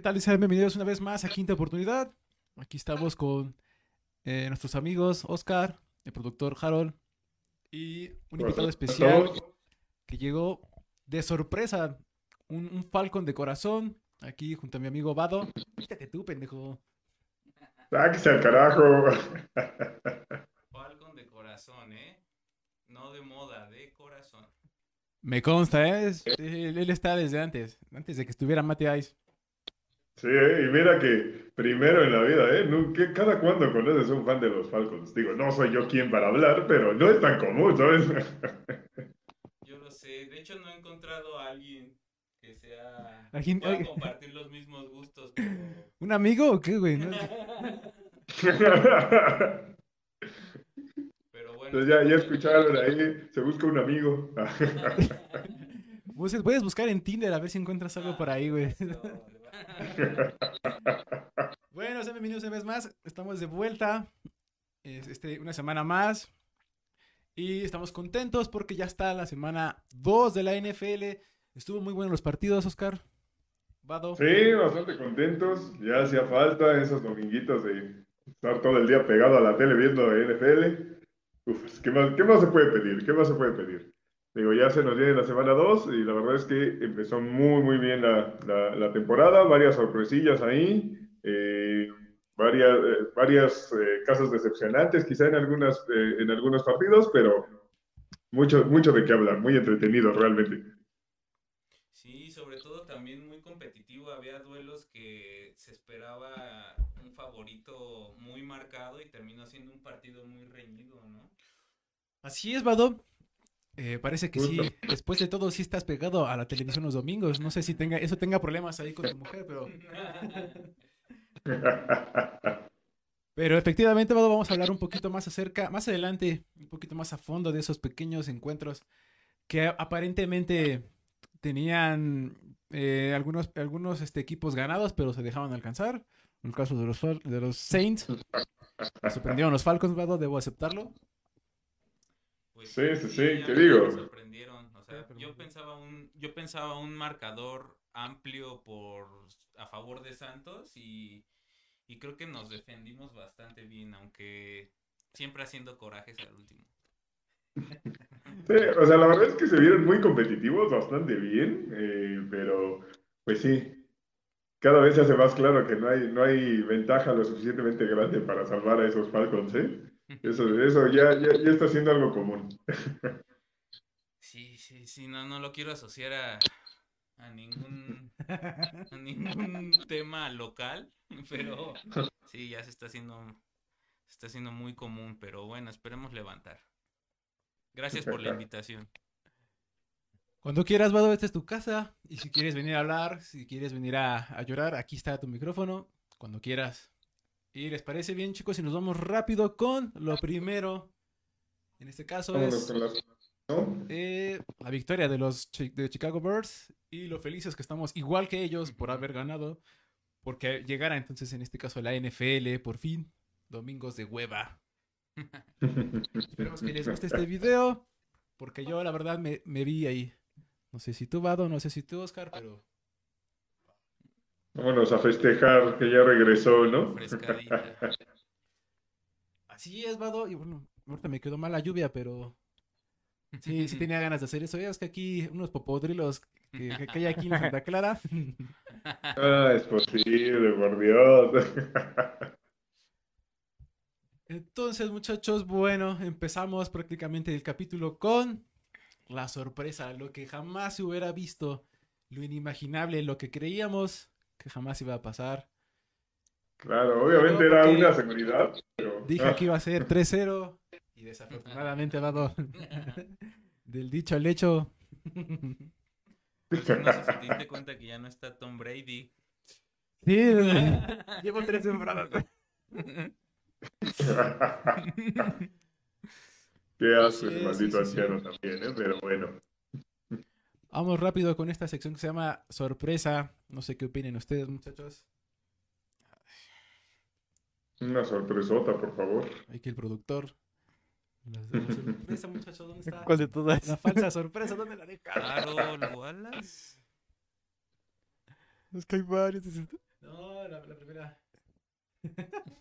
¿Qué tal? Sean bienvenidos una vez más a Quinta Oportunidad. Aquí estamos con eh, nuestros amigos Oscar, el productor Harold y un invitado especial que llegó de sorpresa, un, un Falcon de corazón, aquí junto a mi amigo Vado. Fíjate tú, pendejo. Sáquese al carajo. Falcon de corazón, ¿eh? No de moda, de corazón. Me consta, ¿eh? Él está desde antes, antes de que estuviera Mate Ice. Sí, ¿eh? y mira que primero en la vida, ¿eh? Nunca- cada cuando conoces un fan de los Falcons. Digo, no soy yo quien para hablar, pero no es tan común, ¿sabes? Yo lo sé. De hecho, no he encontrado a alguien que sea. Alguien- pueda oye. compartir los mismos gustos. como- ¿Un amigo o qué, güey? ¿No? Pero bueno. Entonces ya, ya escucharon ahí, se busca un amigo. Pues, Puedes buscar en Tinder a ver si encuentras algo por ahí, güey. Bueno, sean bienvenidos una vez más. Estamos de vuelta. Es, este, una semana más. Y estamos contentos porque ya está la semana 2 de la NFL. Estuvo muy bueno los partidos, Oscar. Vado. Sí, bastante contentos. Ya hacía falta esos dominguitos de estar todo el día pegado a la tele viendo NFL. ¿qué más, qué más se puede pedir? ¿Qué más se puede pedir? Digo, ya se nos viene la semana 2 y la verdad es que empezó muy, muy bien la, la- la temporada. Varias sorpresillas ahí. eh, varias, eh, varias eh, casos decepcionantes quizá en, algunas, eh, en algunos partidos, pero mucho, mucho de qué hablar. Muy entretenido realmente. Sí, sobre todo también muy competitivo. Había duelos que se esperaba un favorito muy marcado y terminó siendo un partido muy reñido, ¿no? Así es, Vado. Eh, parece que sí. Después de todo, sí estás pegado a la televisión los domingos. No sé si tenga, eso tenga problemas ahí con tu mujer, pero. Pero efectivamente, Vado, vamos a hablar un poquito más acerca, más adelante, un poquito más a fondo de esos pequeños encuentros que aparentemente tenían eh, algunos, algunos este, equipos ganados, pero se dejaban alcanzar. En el caso de los, de los Saints, me sorprendieron los Falcons, Vado, debo aceptarlo. Pues Sí, sí, sí, ¿qué digo? Me sorprendieron. O sea, pero yo pensaba un, yo pensaba un marcador amplio por a favor de Santos y, y creo que nos defendimos bastante bien, aunque siempre haciendo corajes al último. Sí, o sea, la verdad es que se vieron muy competitivos, bastante bien, eh, pero pues sí, cada vez se hace más claro que no hay, no hay ventaja lo suficientemente grande para salvar a esos Falcons, ¿eh? Eso, eso ya, ya, ya está siendo algo común. Sí, sí, sí, no, no lo quiero asociar a, a ningún a ningún tema local, pero sí, ya se está haciendo se está haciendo muy común, pero bueno, esperemos levantar. Gracias por la invitación. Cuando quieras, Vado, esta es tu casa. Y si quieres venir a hablar, si quieres venir a, a llorar, aquí está tu micrófono. Cuando quieras. Y les parece bien, chicos, si nos vamos rápido con lo primero. En este caso es eh, la victoria de los Chi- de Chicago Birds y lo felices que estamos, igual que ellos, por haber ganado. Porque llegara entonces, en este caso, la NFL, por fin. Domingos de hueva. Esperemos que les guste este video. Porque yo, la verdad, me, me vi ahí. No sé si tú, Vado, no sé si tú, Oscar, pero Vámonos a festejar que ya regresó, ¿no? Frescadita. así es, Vado. Y bueno, ahorita me quedó mal la lluvia, pero sí, sí tenía ganas de hacer eso. Ya es que aquí unos popodrilos que, que, que hay aquí en Santa Clara. Ah, es posible, por Dios. Entonces, muchachos, bueno, empezamos prácticamente el capítulo con la sorpresa, lo que jamás se hubiera visto, lo inimaginable, lo que creíamos que jamás iba a pasar. Claro, obviamente era una seguridad, pero... Dije ah, que iba a ser 3-0 y desafortunadamente dado del dicho al hecho. Sí, no sé si te diste cuenta que ya no está Tom Brady. Sí, llevo tres temporadas. ¿Qué haces, sí, maldito sí, sí. anciano también, eh? Pero bueno. Vamos rápido con esta sección que se llama sorpresa. No sé qué opinen ustedes, muchachos. Una sorpresota, por favor. Aquí el productor. La, la sorpresa, muchachos, ¿dónde está? ¿Cuál de todas? La falsa sorpresa, ¿dónde la dejaron? Carol Wallace. Es que hay varios. No, la, la primera.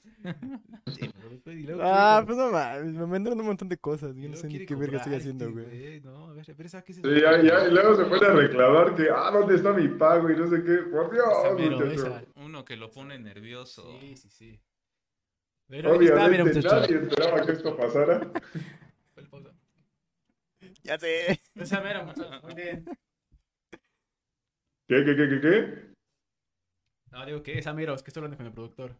Sí, pero- y luego Ah, pues no mames, me mandaron un montón de cosas. Yo y no sé ni qué verga estoy haciendo, este güey. No, a ver, ver, esa qué es Sí, ya, ya, y luego se pone a reclamar que, ah, ¿dónde está mi pago? Y no sé qué. Por Dios, Esa muchacho. esa. Uno que lo pone nervioso. Sí, sí, sí. Pero está, Obviamente muchacho. nadie esperaba que esto pasara. Ya sé. Esa mera, muchacho. Muy bien. ¿Qué, qué, qué, qué, qué? No, digo que esa mera, es que estoy hablando con el productor.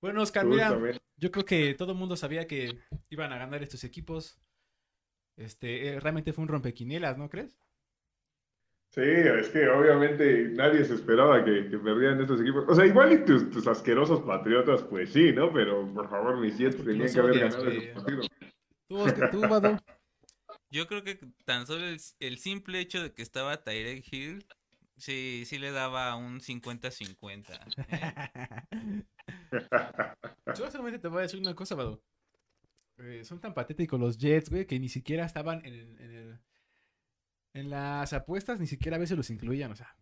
Bueno, Oscar, mira, yo creo que todo el mundo sabía que iban a ganar estos equipos. Este, eh, realmente fue un rompequinielas, ¿no crees? Sí, es que obviamente nadie se esperaba que, que perdieran estos equipos. O sea, igual y tus, tus asquerosos patriotas, pues sí, ¿no? Pero por favor, mis Porque tenían que haber ganado güey. ese partido. Tú, Oscar, tú. Yo creo que tan solo el, el simple hecho de que estaba Tyrek Hill, sí, sí le daba un 50-50. ¿eh? Yo solamente te voy a decir una cosa, Vado. Eh, son tan patéticos los Jets, güey, que ni siquiera estaban en, el- en, el- en las apuestas, ni siquiera a veces los incluían, o sea.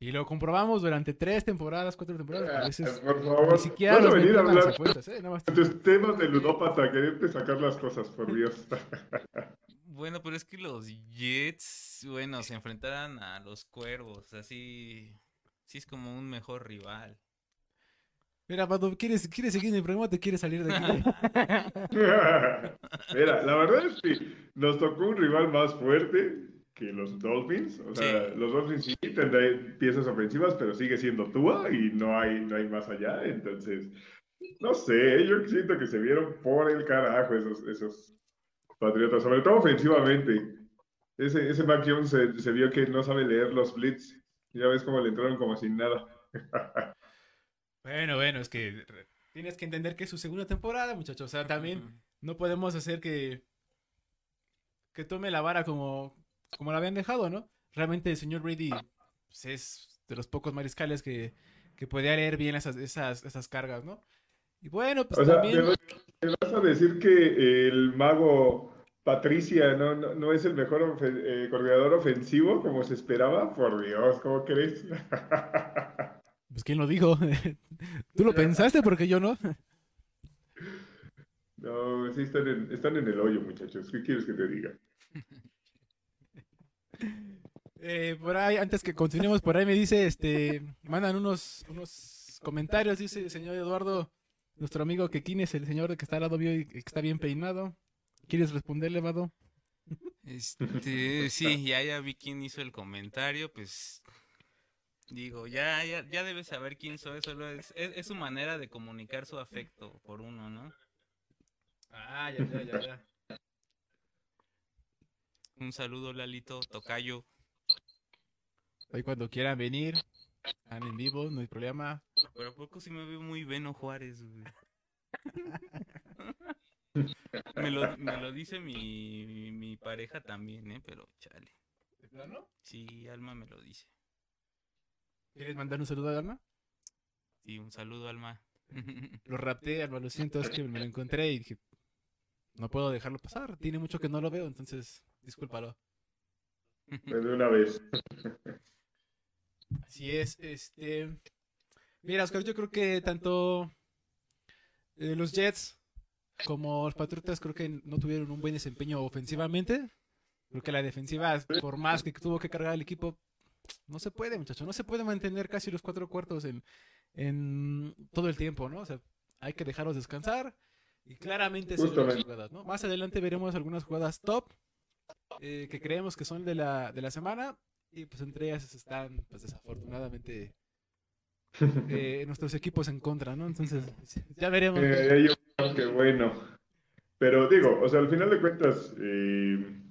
Y lo comprobamos durante tres temporadas, cuatro temporadas, a veces Por favor, ni siquiera los venir a las hablar apuestas, ¿eh? Nada más. tus temas de ludópata, quererte sacar las cosas, por Dios. Bueno, pero es que los Jets, bueno, se enfrentaran a los Cuervos, así, sí es como un mejor rival. Mira, Vado, ¿quieres, ¿quieres seguir en el programa o te quieres salir de aquí? Mira, la verdad es que nos tocó un rival más fuerte que los Dolphins. O sea, Sí. los Dolphins sí tendrán piezas ofensivas, pero sigue siendo Tua y no hay, no hay más allá. Entonces, no sé, yo siento que se vieron por el carajo esos, esos Patriotas, sobre todo ofensivamente. Ese, ese Mac Jones se, se vio que no sabe leer los blitz. Ya ves cómo le entraron como sin nada. Bueno, bueno, es que tienes que entender que es su segunda temporada, muchachos. O sea, también no podemos hacer que que tome la vara como como la habían dejado, ¿no? Realmente el señor Brady pues, es de los pocos mariscales que, que podía leer bien esas, esas, esas cargas, ¿no? Y bueno, pues O sea, también... ¿me, me vas a decir que el mago Patricia no, no, no es el mejor eh, coordinador ofensivo como se esperaba? Por Dios, ¿cómo crees? Pues quién lo dijo. Tú lo pensaste porque yo no. No, sí están en, están en el hoyo, muchachos. ¿Qué quieres que te diga? Eh, por ahí, antes que continuemos, por ahí me dice, este, mandan unos, unos comentarios, dice el señor Eduardo, nuestro amigo que quién es el señor que está al lado mío y que está bien peinado. ¿Quieres responderle, Vado? Este, sí, ya, ya vi quién hizo el comentario, pues digo, ya, ya, ya debes saber quién soy, solo es, es, es su manera de comunicar su afecto por uno, ¿no? Ah, ya, ya, ya, ya. Un saludo, Lalito, Tocayo. Ahí cuando quieran venir, están en vivo, no hay problema. Pero a poco sí me veo muy Beno Juárez, güey. me, lo, me lo dice mi, mi pareja también, ¿eh? Pero chale. ¿De plano? Sí, Alma me lo dice. ¿Quieres mandar un saludo a Alma? Sí, un saludo, Alma. Lo rapté, Alma, lo siento, es que me lo encontré y dije, no puedo dejarlo pasar, tiene mucho que no lo veo, entonces, discúlpalo. De una vez. Así es, este... Mira, Oscar, yo creo que tanto eh, los Jets como los Patriotas creo que no tuvieron un buen desempeño ofensivamente. Creo que la defensiva, por más que tuvo que cargar el equipo, no se puede, muchacho. No se puede mantener casi los cuatro cuartos en, en todo el tiempo, ¿no? O sea, hay que dejarlos descansar y claramente las jugadas, ¿no? Más adelante veremos algunas jugadas top eh, que creemos que son de la, de la semana y pues entre ellas están, pues desafortunadamente, eh, nuestros equipos en contra, ¿no? Entonces, ya veremos. Eh, yo creo que bueno. Pero digo, o sea, al final de cuentas, eh,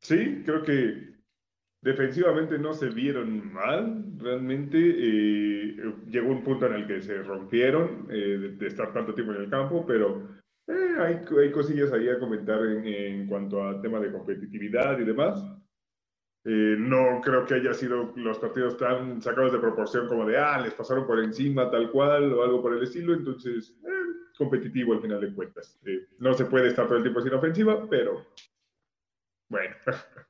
sí, creo que defensivamente no se vieron mal, realmente. eh, llegó un punto en el que se rompieron eh, de, estar tanto tiempo en el campo, pero eh, hay, hay cosillas ahí a comentar en, cuanto a tema de competitividad y demás. No creo que haya sido los partidos tan sacados de proporción como de, ah, les pasaron por encima tal cual o algo por el estilo, entonces, competitivo al final de cuentas. No se puede estar todo el tiempo sin ofensiva, pero bueno,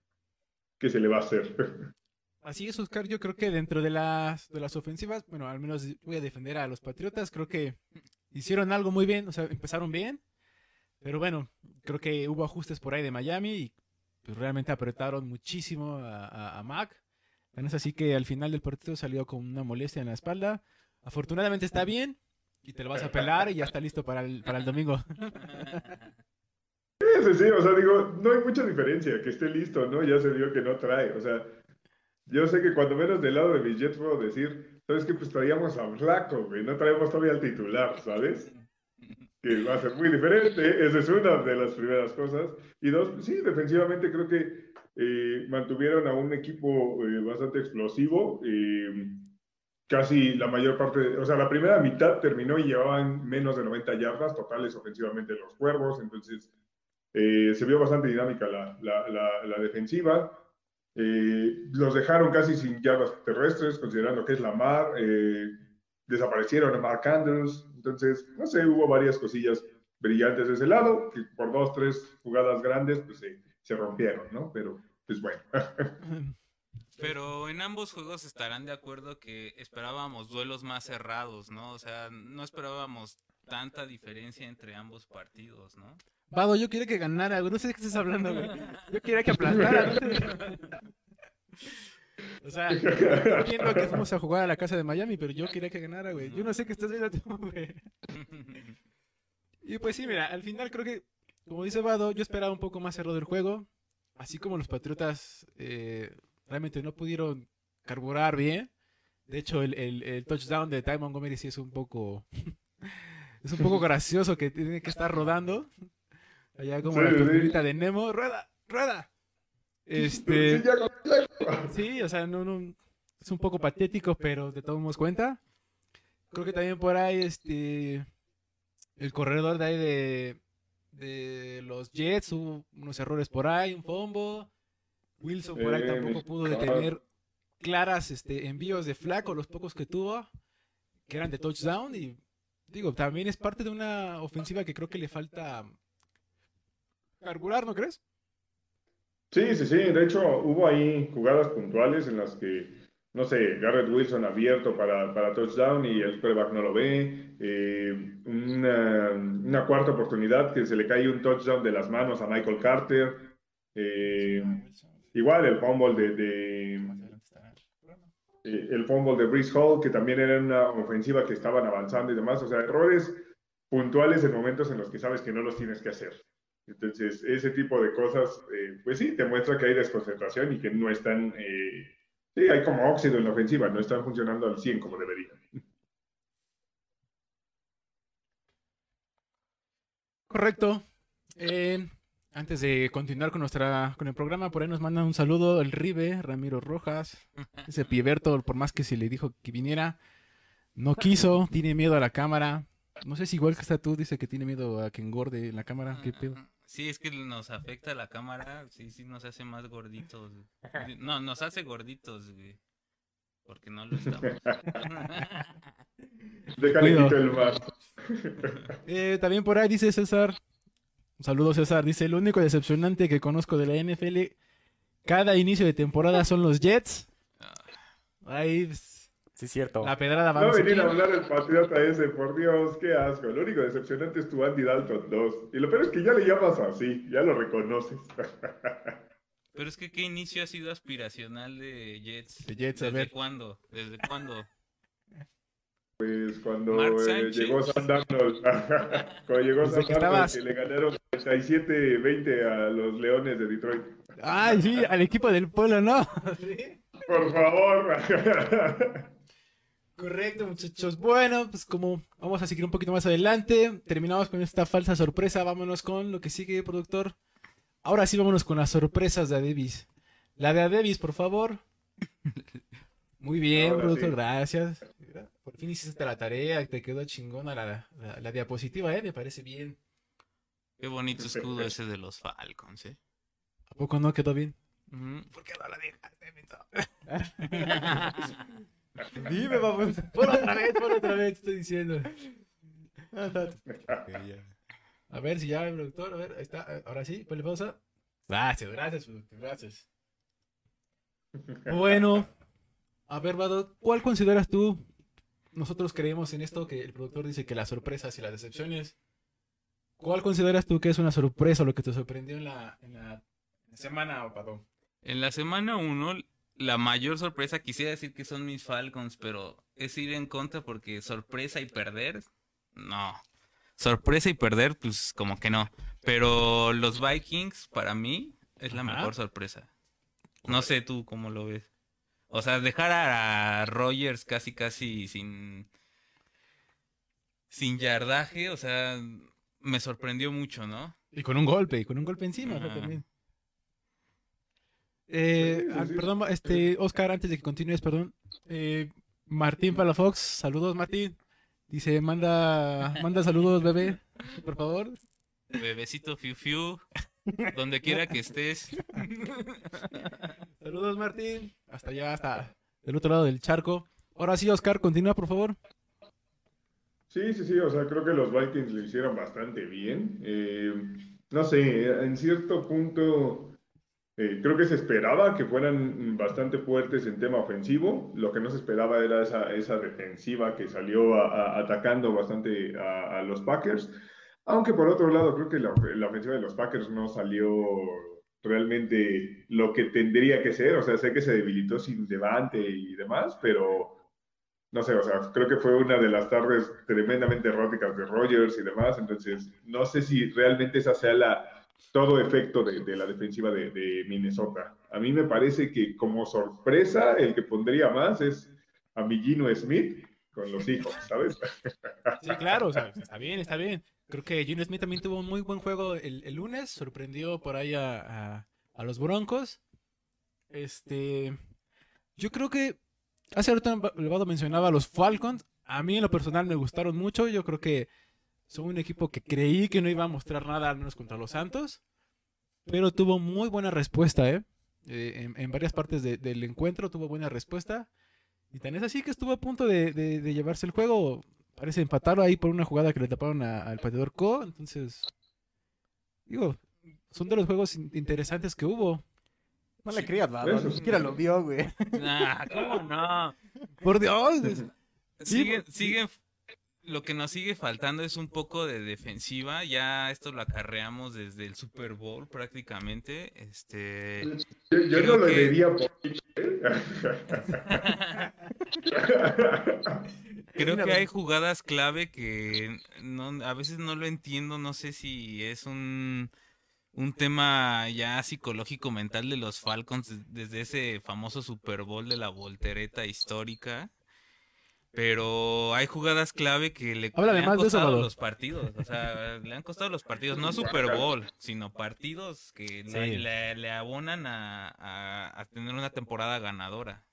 ¿qué se le va a hacer? Así es, Oscar. Yo creo que dentro de las, de las ofensivas, bueno, al menos voy a defender a los Patriotas. Creo que hicieron algo muy bien, o sea, empezaron bien. Pero bueno, creo que hubo ajustes por ahí de Miami y pues, realmente apretaron muchísimo a, a, a Mac. Tan es así que al final del partido salió con una molestia en la espalda. Afortunadamente está bien y te lo vas a pelar y ya está listo para el, para el domingo. Sí, o sea, digo, no hay mucha diferencia, que esté listo, ¿no? Ya se vio que no trae, o sea, yo sé que cuando menos del lado de mis Jets puedo decir, ¿sabes qué? Pues traíamos a Flaco, güey, no traemos todavía al titular, ¿sabes? Que va a ser muy diferente, esa es una de las primeras cosas. Y dos, pues sí, defensivamente creo que eh, mantuvieron a un equipo eh, bastante explosivo. eh, casi la mayor parte, o sea, la primera mitad terminó y llevaban menos de 90 yardas totales ofensivamente los cuervos, entonces eh, se vio bastante dinámica la, la, la, la defensiva. Eh, los dejaron casi sin yardas terrestres, considerando que es la mar. eh, desaparecieron a Mark Andrews. Entonces, no sé, hubo varias cosillas brillantes de ese lado, que por dos, tres jugadas grandes, pues se, se rompieron, ¿no? Pero, pues bueno. Pero en ambos juegos estarán de acuerdo que esperábamos duelos más cerrados, ¿no? O sea, no esperábamos tanta diferencia entre ambos partidos, ¿no? Vado, yo quería que ganara, güey. No sé de qué estás hablando, güey. Yo quería que aplastara. o sea, yo entiendo que fuimos a jugar a la casa de Miami, pero yo quería que ganara, güey. Yo no sé qué estás viendo tú, güey. Y pues sí, mira, al final creo que, como dice Vado, yo esperaba un poco más cerrado el juego. Así como los Patriotas eh, realmente no pudieron carburar bien. De hecho, el, el- el touchdown de Ty Montgomery sí es un poco... es un poco gracioso que tiene que estar rodando. Allá como Sí, la sí. tortuguita de Nemo. ¡Rueda! ¡Rueda! Este... Sí, Sí, o sea, no, no, es un poco patético, pero te tomamos cuenta. Creo que también por ahí, este, el corredor de ahí de, de los Jets, hubo unos errores por ahí, un fumble. Wilson por ahí tampoco pudo detener claras este, envíos de flaco, los pocos que tuvo, que eran de touchdown. Y digo, también es parte de una ofensiva que creo que le falta carburar, ¿no crees? Sí, sí, sí. De hecho, hubo ahí jugadas puntuales en las que, no sé, Garrett Wilson abierto para, para touchdown y el quarterback no lo ve. Eh, una, una cuarta oportunidad que se le cae un touchdown de las manos a Michael Carter. Eh, igual el fumble de, de, eh, el fumble de Brees Hall, que también era una ofensiva que estaban avanzando y demás. O sea, errores puntuales en momentos en los que sabes que no los tienes que hacer. Entonces, ese tipo de cosas, eh, pues sí, te muestra que hay desconcentración y que no están, eh, sí, hay como óxido en la ofensiva, no están funcionando al 100 como deberían. Correcto. Eh, antes de continuar con nuestra con el programa, por ahí nos mandan un saludo el Ribe, Ramiro Rojas. Ese Pieberto, por más que se le dijo que viniera, no quiso, tiene miedo a la cámara. No sé si igual que está tú, dice que tiene miedo a que engorde en la cámara. ¿Qué pedo? Sí, es que nos afecta la cámara, sí, sí nos hace más gorditos. No, nos hace gorditos, güey. Porque no lo estamos. Déjale Cuido. quito el más. Eh, también por ahí dice César. Un saludo César. Dice, lo único decepcionante que conozco de la NFL, cada inicio de temporada son los Jets. Ahí pues, Sí, es cierto. la pedrada No vamos venir a hablar el patriota ese, por Dios, qué asco. Lo único decepcionante es tu Andy Dalton 2. Y lo peor es que ya le llamas así, ya lo reconoces. Pero es que qué inicio ha sido aspiracional de Jets. De Jets, a ¿Desde ver. cuándo? ¿Desde cuándo? Pues cuando eh, llegó Sam Darnold, cuando llegó Desde Sam que Darnold, estabas- que le ganaron 37-20 a los Leones de Detroit. Ay, sí, al equipo del pueblo, ¿no? Sí. Por favor. Correcto, muchachos. Bueno, pues como vamos a seguir un poquito más adelante, terminamos con esta falsa sorpresa. Vámonos con lo que sigue, productor. Ahora sí, vámonos con las sorpresas de Adebis. La de Adebis, por favor. Muy bien, Ahora productor, sí. gracias. Por fin hiciste la tarea, te quedó chingona la, la- la diapositiva, ¿eh? Me parece bien. Qué bonito escudo ese de los Falcons, ¿eh? ¿A poco no quedó bien? ¿Por qué no la dejaste? Dime, vamos. Por otra vez, por otra vez, estoy diciendo. A ver si ya el productor, a ver, ahí está. Ahora sí, ponle pausa. Gracias, gracias, productor, gracias. Bueno, a ver, Vado, ¿cuál consideras tú? Nosotros creemos en esto que el productor dice que las sorpresas y las decepciones. ¿Cuál consideras tú que es una sorpresa o lo que te sorprendió en la, en la semana, Vado? En la semana 1, la mayor sorpresa, quisiera decir que son mis Falcons, pero es ir en contra porque sorpresa y perder, no. Sorpresa y perder, pues como que no. Pero los Vikings, para mí, es la Ajá. mejor sorpresa. No sé tú cómo lo ves. O sea, dejar a Rogers casi, casi sin, sin yardaje, o sea, me sorprendió mucho, ¿no? Y con un golpe, y con un golpe encima también. Eh, Sí, sí, ah, sí. Perdón, este, Oscar, antes de que continúes, perdón. Eh, Martín Palafox, saludos Martín. Dice, manda, manda saludos, bebé, por favor. Bebecito Fiu Fiu, donde quiera que estés. Saludos Martín. Hasta allá, hasta del otro lado del charco. Ahora sí, Oscar, continúa, por favor. Sí, sí, sí, o sea, creo que los Vikings lo hicieron bastante bien. Eh, no sé, en cierto punto eh, creo que se esperaba que fueran bastante fuertes en tema ofensivo. Lo que no se esperaba era esa, esa defensiva que salió a- a- atacando bastante a, a los Packers. Aunque por otro lado, creo que la, la ofensiva de los Packers no salió realmente lo que tendría que ser. O sea, sé que se debilitó sin Devante y demás, pero no sé, o sea, creo que fue una de las tardes tremendamente eróticas de Rogers y demás, entonces no sé si realmente esa sea la, todo efecto de, de la defensiva de, Minnesota. A mí me parece que como sorpresa el que pondría más es a mi Gino Smith con los hijos, ¿sabes? Sí, claro, o sea, está bien, está bien. Creo que Gino Smith también tuvo un muy buen juego el, el lunes, sorprendió por ahí a, a- los Broncos. Este, yo creo que hace rato el Vado mencionaba a los Falcons. A mí en lo personal me gustaron mucho. Yo creo que son un equipo que creí que no iba a mostrar nada, al menos contra los Santos. Pero tuvo muy buena respuesta, ¿eh? Eh, en, en varias partes de- del encuentro tuvo buena respuesta. Y tan es así que estuvo a punto de, de- de llevarse el juego. Parece empatarlo ahí por una jugada que le taparon a- al pateador Co. Entonces, digo, son de los juegos in- interesantes que hubo. No le creas, Vado, Eso ni siquiera lo vio, güey. Nah, ¿cómo no? Por Dios. es- Sí, Sigue, por- sigue, lo que nos sigue faltando es un poco de defensiva. Ya esto lo acarreamos desde el Super Bowl prácticamente. Este, Yo, no lo que- diría por creo que hay jugadas clave que no, a veces no lo entiendo. No sé si es un, un tema ya psicológico mental de los Falcons des- desde ese famoso Super Bowl de la voltereta histórica. Pero hay jugadas clave que le, le han de costado los partidos. O sea, le han costado los partidos, no Super Bowl, sino partidos que le, Sí. le- le abonan a, a- a tener una temporada ganadora.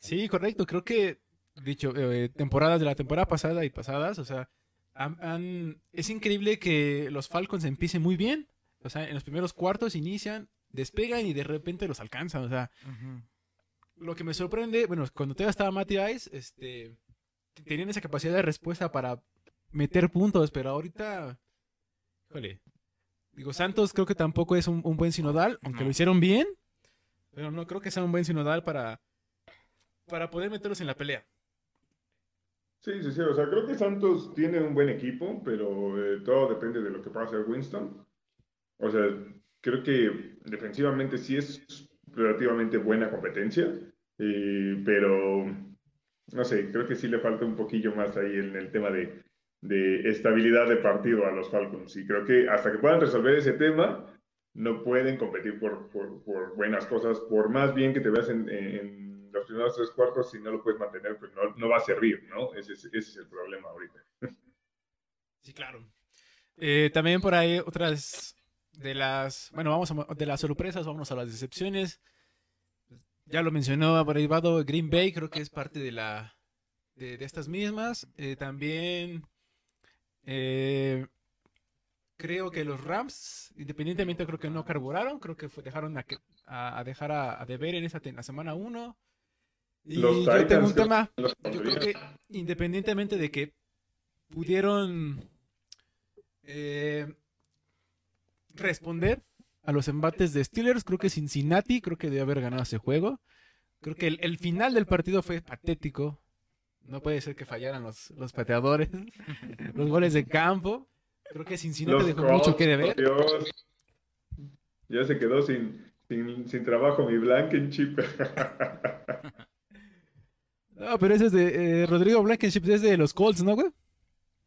Sí, correcto. Creo que, dicho, eh, temporadas de la temporada pasada y pasadas, o sea, han- han- es increíble que los Falcons empiecen muy bien. O sea, en los primeros cuartos inician, despegan y de repente los alcanzan. O sea, lo que me sorprende, bueno, cuando todavía estaba Matty Ice, este, tenían esa capacidad de respuesta para meter puntos, pero ahorita, híjole, digo, Santos creo que tampoco es un, un buen sinodal, aunque No. lo hicieron bien, pero no creo que sea un buen sinodal para, para poder meterlos en la pelea. Sí, sí, sí, o sea, creo que Santos tiene un buen equipo, pero eh, todo depende de lo que pueda hacer Winston. O sea, creo que defensivamente sí es relativamente buena competencia, pero no sé, creo que sí le falta un poquillo más ahí en el tema de, de estabilidad de partido a los Falcons. Y creo que hasta que puedan resolver ese tema, no pueden competir por, por, buenas cosas, por más bien que te veas en, los primeros tres cuartos, si no lo puedes mantener, pues no, va a servir, ¿no? Ese es, ese es el problema ahorita. Sí, claro. Eh, también por ahí otras de las, bueno, vamos a, de las sorpresas, vamos a las decepciones. Ya lo mencionó por ahí Vado, Green Bay creo que es parte de la de, de estas mismas. Eh, también eh, creo que los Rams, independientemente creo que no carburaron, creo que fue- dejaron a, que- a- a dejar a, a deber en esa la semana 1. Y Los yo tengo un tema, Los yo creo pondría. que independientemente de que pudieron eh, responder a los embates de Steelers. Creo que Cincinnati, creo que debe haber ganado ese juego. Creo que el, el final del partido fue patético. No puede ser que fallaran los, los pateadores, los goles de campo. Creo que Cincinnati Los dejó mucho que deber. Dios. Ya se quedó sin, sin, sin trabajo mi Blankenship. No, pero ese es de eh, Rodrigo Blankenship, es de los Colts, ¿no, güey?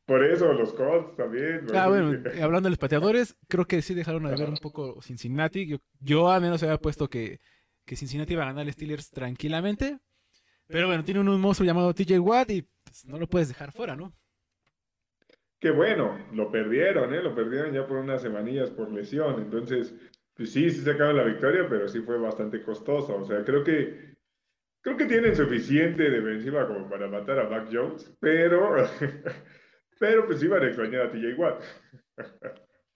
Por eso, los Colts también. Ah, bueno, hablando de los pateadores, creo que sí dejaron de ver un poco Cincinnati. Yo, yo al menos había puesto que, que Cincinnati iba a ganar a Steelers tranquilamente. Pero bueno, tiene un, monstruo llamado TJ Watt y pues, no lo puedes dejar fuera, ¿no? Que bueno, lo perdieron, ¿eh? Lo perdieron ya por unas semanillas por lesión. Entonces, pues sí, sí sacaron la victoria, pero sí fue bastante costosa. O sea, creo que creo que tienen suficiente defensiva como para matar a Mac Jones, pero pero pues iban a extrañar a TJ Watt.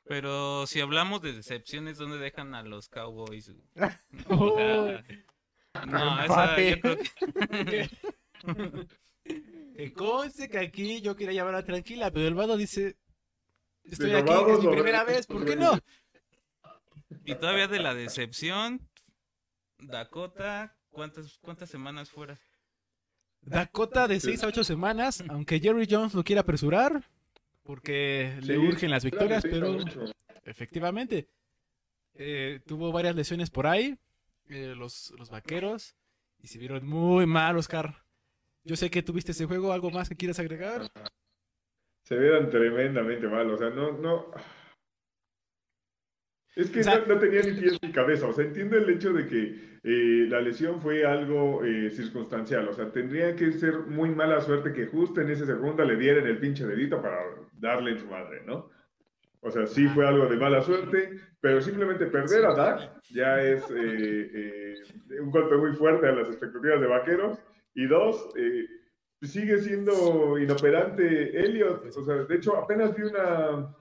Pero si hablamos de decepciones, ¿dónde dejan a los Cowboys? Oh. O sea, no, esa yo creo que... Que conste que aquí yo quería llevarla tranquila, pero el vado dice: Estoy aquí, es mi primera vez, ¿por qué no? Y todavía de la decepción, Dakota, ¿cuántas, cuántas semanas fuera? Dakota de 6 a 8 semanas, aunque Jerry Jones lo quiere apresurar, porque le urgen las victorias, pero efectivamente eh, tuvo varias lesiones por ahí, eh, los, los vaqueros, y se vieron muy mal, Oscar. Yo sé que tuviste ese juego, ¿algo más que quieras agregar? Se vieron tremendamente mal, o sea, no, no. Es que O sea- no, no tenía ni pies ni cabeza, o sea, entiendo el hecho de que eh, la lesión fue algo eh, circunstancial, o sea, tendría que ser muy mala suerte que justo en ese segundo le dieran el pinche dedito para darle en su madre, ¿no? O sea, sí fue algo de mala suerte, pero simplemente perder a Dak ya es eh, eh, un golpe muy fuerte a las expectativas de vaqueros. Y dos, sigue siendo inoperante Elliot. O sea, de hecho, apenas vi una,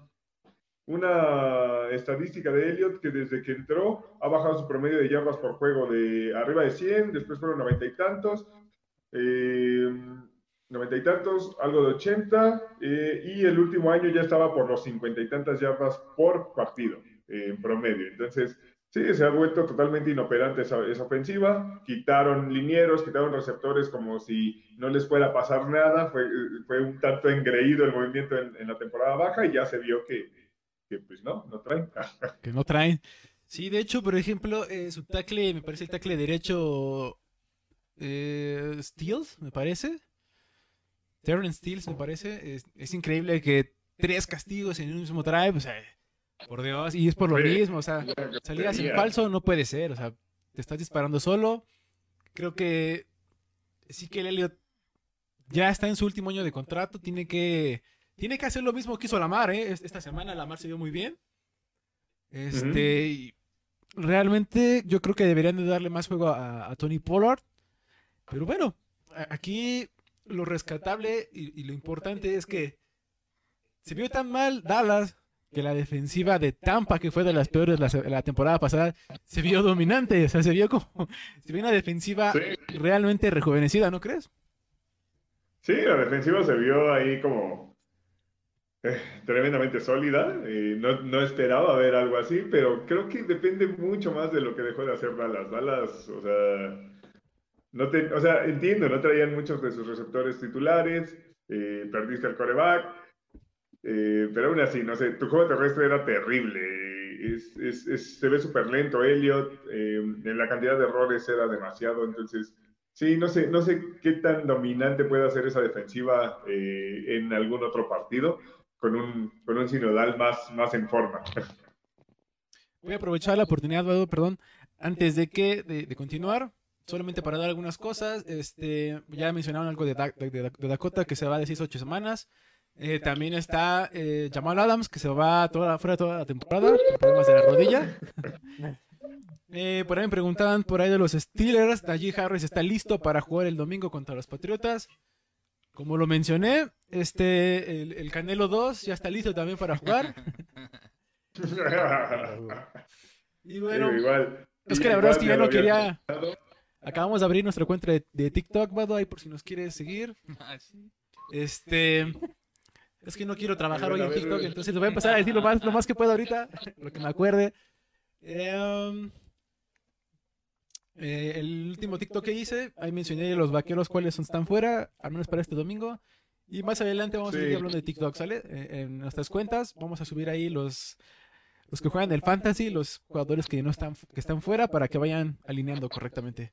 una estadística de Elliot que desde que entró ha bajado su promedio de yardas por juego de arriba de 100, después fueron noventa y tantos, eh, noventa y tantos, algo de 80, eh, y el último año ya estaba por los cincuenta y tantas yardas por partido eh, en promedio. Entonces, Sí, se ha vuelto totalmente inoperante esa, esa, ofensiva. Quitaron linieros, quitaron receptores como si no les fuera a pasar nada. Fue, fue un tanto engreído el movimiento en, en, la temporada baja y ya se vio que, que pues no, no traen. que no traen. Sí, de hecho, por ejemplo, eh, su tackle, me parece el tackle derecho eh, Steels, me parece. Terrence Steels, me parece. Es, es, increíble que tres castigos en un mismo drive, o sea, por Dios, y es por lo mismo, o sea, salidas en falso no puede ser, o sea, te estás disparando solo. Creo que sí que el Elliot ya está en su último año de contrato, tiene que tiene que hacer lo mismo que hizo Lamar, ¿eh? Esta semana Lamar se vio muy bien. Este, y realmente yo creo que deberían de darle más juego a, a Tony Pollard. Pero bueno, aquí lo rescatable y, y lo importante es que se vio tan mal Dallas que la defensiva de Tampa, que fue de las peores la, la, temporada pasada, se vio dominante. O sea, se vio como. Se vio una defensiva sí. realmente rejuvenecida, ¿no crees? Sí, la defensiva se vio ahí como. Tremendamente sólida. Eh, no, no, esperaba ver algo así, pero creo que depende mucho más de lo que dejó de hacer Dallas. Dallas, o sea. No te, o sea, entiendo, no traían muchos de sus receptores titulares, eh, perdiste el coreback, eh, pero aún así, no sé, tu juego terrestre era terrible. Es, es, es, se ve súper lento, Elliot. En la cantidad de errores era demasiado. Entonces, sí, no sé, no sé qué tan dominante puede hacer esa defensiva en algún otro partido con un, con un sinodal más, más en forma. Voy a aprovechar la oportunidad, perdón, antes de que de, continuar. Solamente para dar algunas cosas, este, ya mencionaron algo de, da, Dakota que se va de 6 a 8 semanas. Eh, también está eh, Jamal Adams, que se va fuera toda la temporada por problemas de la rodilla. Eh, por ahí me preguntaban por ahí de los Steelers. Najee Harris está listo para jugar el domingo contra los Patriotas. Como lo mencioné, este, el, el Canelo 2 ya está listo también para jugar. y bueno, sí, igual, es que la verdad es que ya no quería. Acabamos de abrir nuestra cuenta de, de TikTok, Vado, ahí por si nos quieres seguir. Este. Es que no quiero trabajar hoy en TikTok, entonces lo voy a empezar a decir lo más, lo más que puedo ahorita, lo que me acuerde. Eh, um, eh, el último TikTok que hice, ahí mencioné los vaqueros cuáles están fuera, al menos para este domingo. Y más adelante vamos a Sí. seguir hablando de TikTok, ¿sale? Eh, en nuestras cuentas vamos a subir ahí los, los que juegan el fantasy, los jugadores que no están, que están fuera para que vayan alineando correctamente.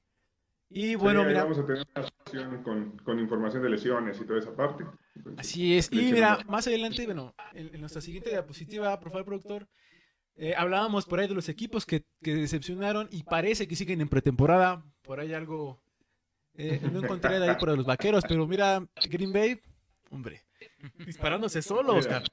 Y bueno, Sí, mira, Vamos a tener una sección con, con información de lesiones y toda esa parte. Entonces, Así es. Y mira, más adelante, bueno, en, en nuestra siguiente diapositiva, por favor, productor, eh, hablábamos por ahí de los equipos que, que decepcionaron y parece que siguen en pretemporada. Por ahí algo. eh, no encontré de ahí por los vaqueros, pero mira, Green Bay, hombre, disparándose solo. Oscar.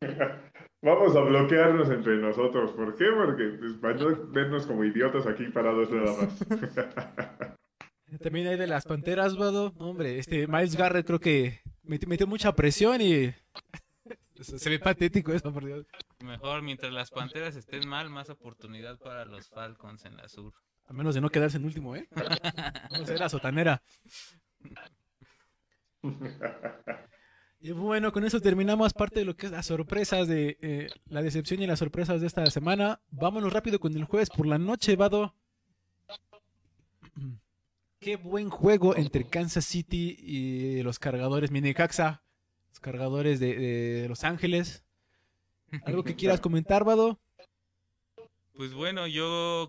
Vamos a bloquearnos entre nosotros. ¿Por qué? Porque pues, para no vernos como idiotas aquí parados nada más. También hay de las panteras, Vado. Hombre, este Miles Garrett creo que meti- metió mucha presión y. se ve patético eso, por Dios. Mejor, mientras las panteras estén mal, más oportunidad para los Falcons en la sur. A menos de no quedarse en último, ¿eh? Vamos a ver la sotanera. Y bueno, con eso terminamos parte de lo que es las sorpresas de eh, la decepción y las sorpresas de esta semana. Vámonos rápido con el jueves por la noche, Vado. Qué buen juego entre Kansas City y los cargadores Minicaxa, los cargadores de, de Los Ángeles. ¿Algo que quieras comentar, Vado? Pues bueno, yo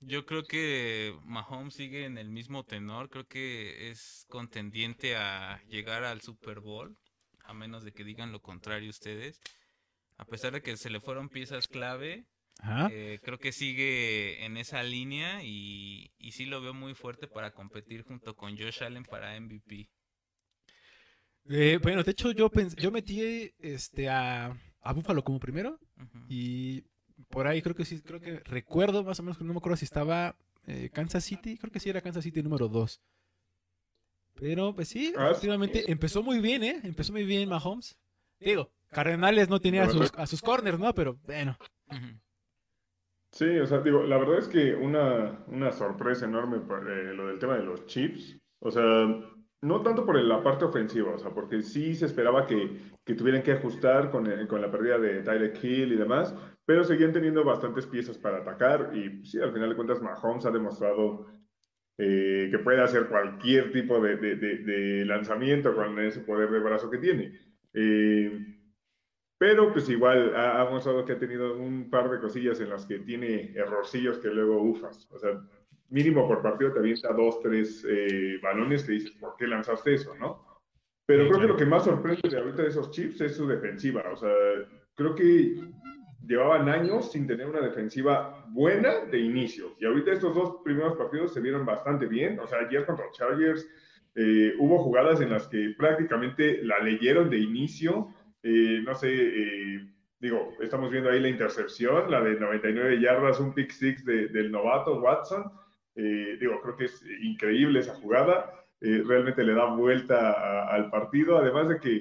yo creo que Mahomes sigue en el mismo tenor, creo que es contendiente a llegar al Super Bowl, a menos de que digan lo contrario ustedes. A pesar de que se le fueron piezas clave, eh, creo que sigue en esa línea y, y sí lo veo muy fuerte para competir junto con Josh Allen para MVP. Eh, bueno, de hecho yo pens- yo metí este a, a Buffalo como primero y por ahí creo que sí, creo que recuerdo más o menos, no me acuerdo si estaba eh, Kansas City, creo que sí era Kansas City número 2. Pero pues sí, Ah, sí. efectivamente empezó muy bien, ¿eh? Empezó muy bien Mahomes. Digo, Cardenales no tenía a sus, a sus corners, ¿no? Pero bueno. Sí, o sea, digo, la verdad es que una, una sorpresa enorme eh, lo del tema de los chips. O sea, no tanto por la parte ofensiva, o sea, porque sí se esperaba que, que tuvieran que ajustar con, con la pérdida de Tyler Hill y demás, pero seguían teniendo bastantes piezas para atacar y sí, al final de cuentas Mahomes ha demostrado eh, que puede hacer cualquier tipo de, de- de- de lanzamiento con ese poder de brazo que tiene. Eh, pero pues igual ha, ha mostrado que ha tenido un par de cosillas en las que tiene errorcillos que luego ufas. O sea, mínimo por partido te avienta dos, tres eh, balones que dices, ¿por qué lanzaste eso, no? Pero Sí, creo claro. que lo que más sorprende de ahorita de esos chips es su defensiva. O sea, creo que llevaban años sin tener una defensiva buena de inicio. Y ahorita estos dos primeros partidos se vieron bastante bien. O sea, ayer contra los Chargers eh, hubo jugadas en las que prácticamente la leyeron de inicio. Eh, no sé, eh, digo, estamos viendo ahí la intercepción, la de 99 yardas, un pick six de- del novato Watson. Eh, digo, creo que es increíble esa jugada. Eh, realmente le da vuelta al partido, además de que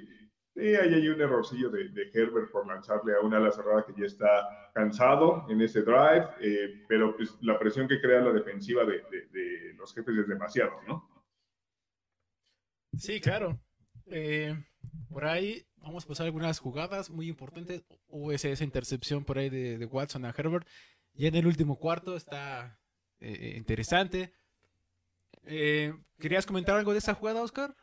sí, ahí hay un errorcillo de, de Herbert por lanzarle a una ala cerrada que ya está cansado en ese drive, eh, pero pues, la presión que crea la defensiva de, de- los jefes es demasiado, ¿no? sí, claro. Eh, por ahí vamos a pasar algunas jugadas muy importantes. Hubo esa, intercepción por ahí de Watson a Herbert. Y en el último cuarto está eh, interesante. Eh, ¿Querías comentar algo de esa jugada, Oscar?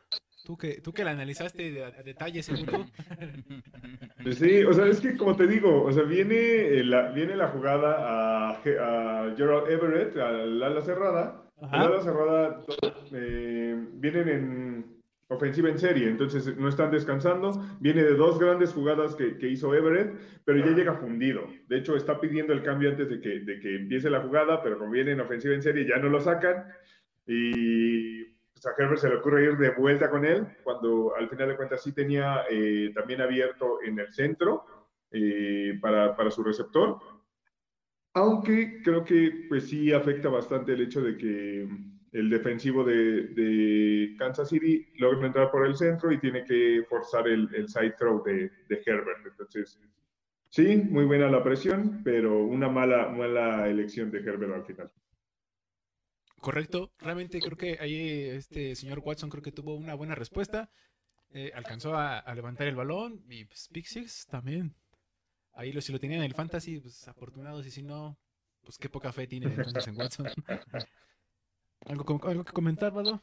Tú que, tú que la analizaste de- a, detalle, tú. Pues sí, o sea, es que como te digo, o sea, viene eh, la, viene la jugada a, Ge- a Gerald Everett, al ala cerrada. El ala cerrada eh, vienen en ofensiva en serie, entonces no están descansando. Viene de dos grandes jugadas que, que hizo Everett, pero ya llega fundido. De hecho, está pidiendo el cambio antes de que, de que empiece la jugada, pero como viene en ofensiva en serie, ya no lo sacan. Y pues, a Herbert se le ocurre ir de vuelta con él, cuando al final de cuentas sí tenía eh, también abierto en el centro eh, para, para su receptor. Aunque creo que pues sí afecta bastante el hecho de que el defensivo de, de Kansas City logra entrar por el centro y tiene que forzar el, el side throw de, de Herbert. Entonces, sí, muy buena la presión, pero una mala, mala elección de Herbert al final. Correcto. Realmente creo que ahí este señor Watson creo que tuvo una buena respuesta. Eh, alcanzó a, a levantar el balón y pues, Six también. ahí lo, si lo tenían en el fantasy, pues afortunados, y si no, pues qué poca fe tienen entonces en Watson. ¿Algo, algo que comentar, Vado?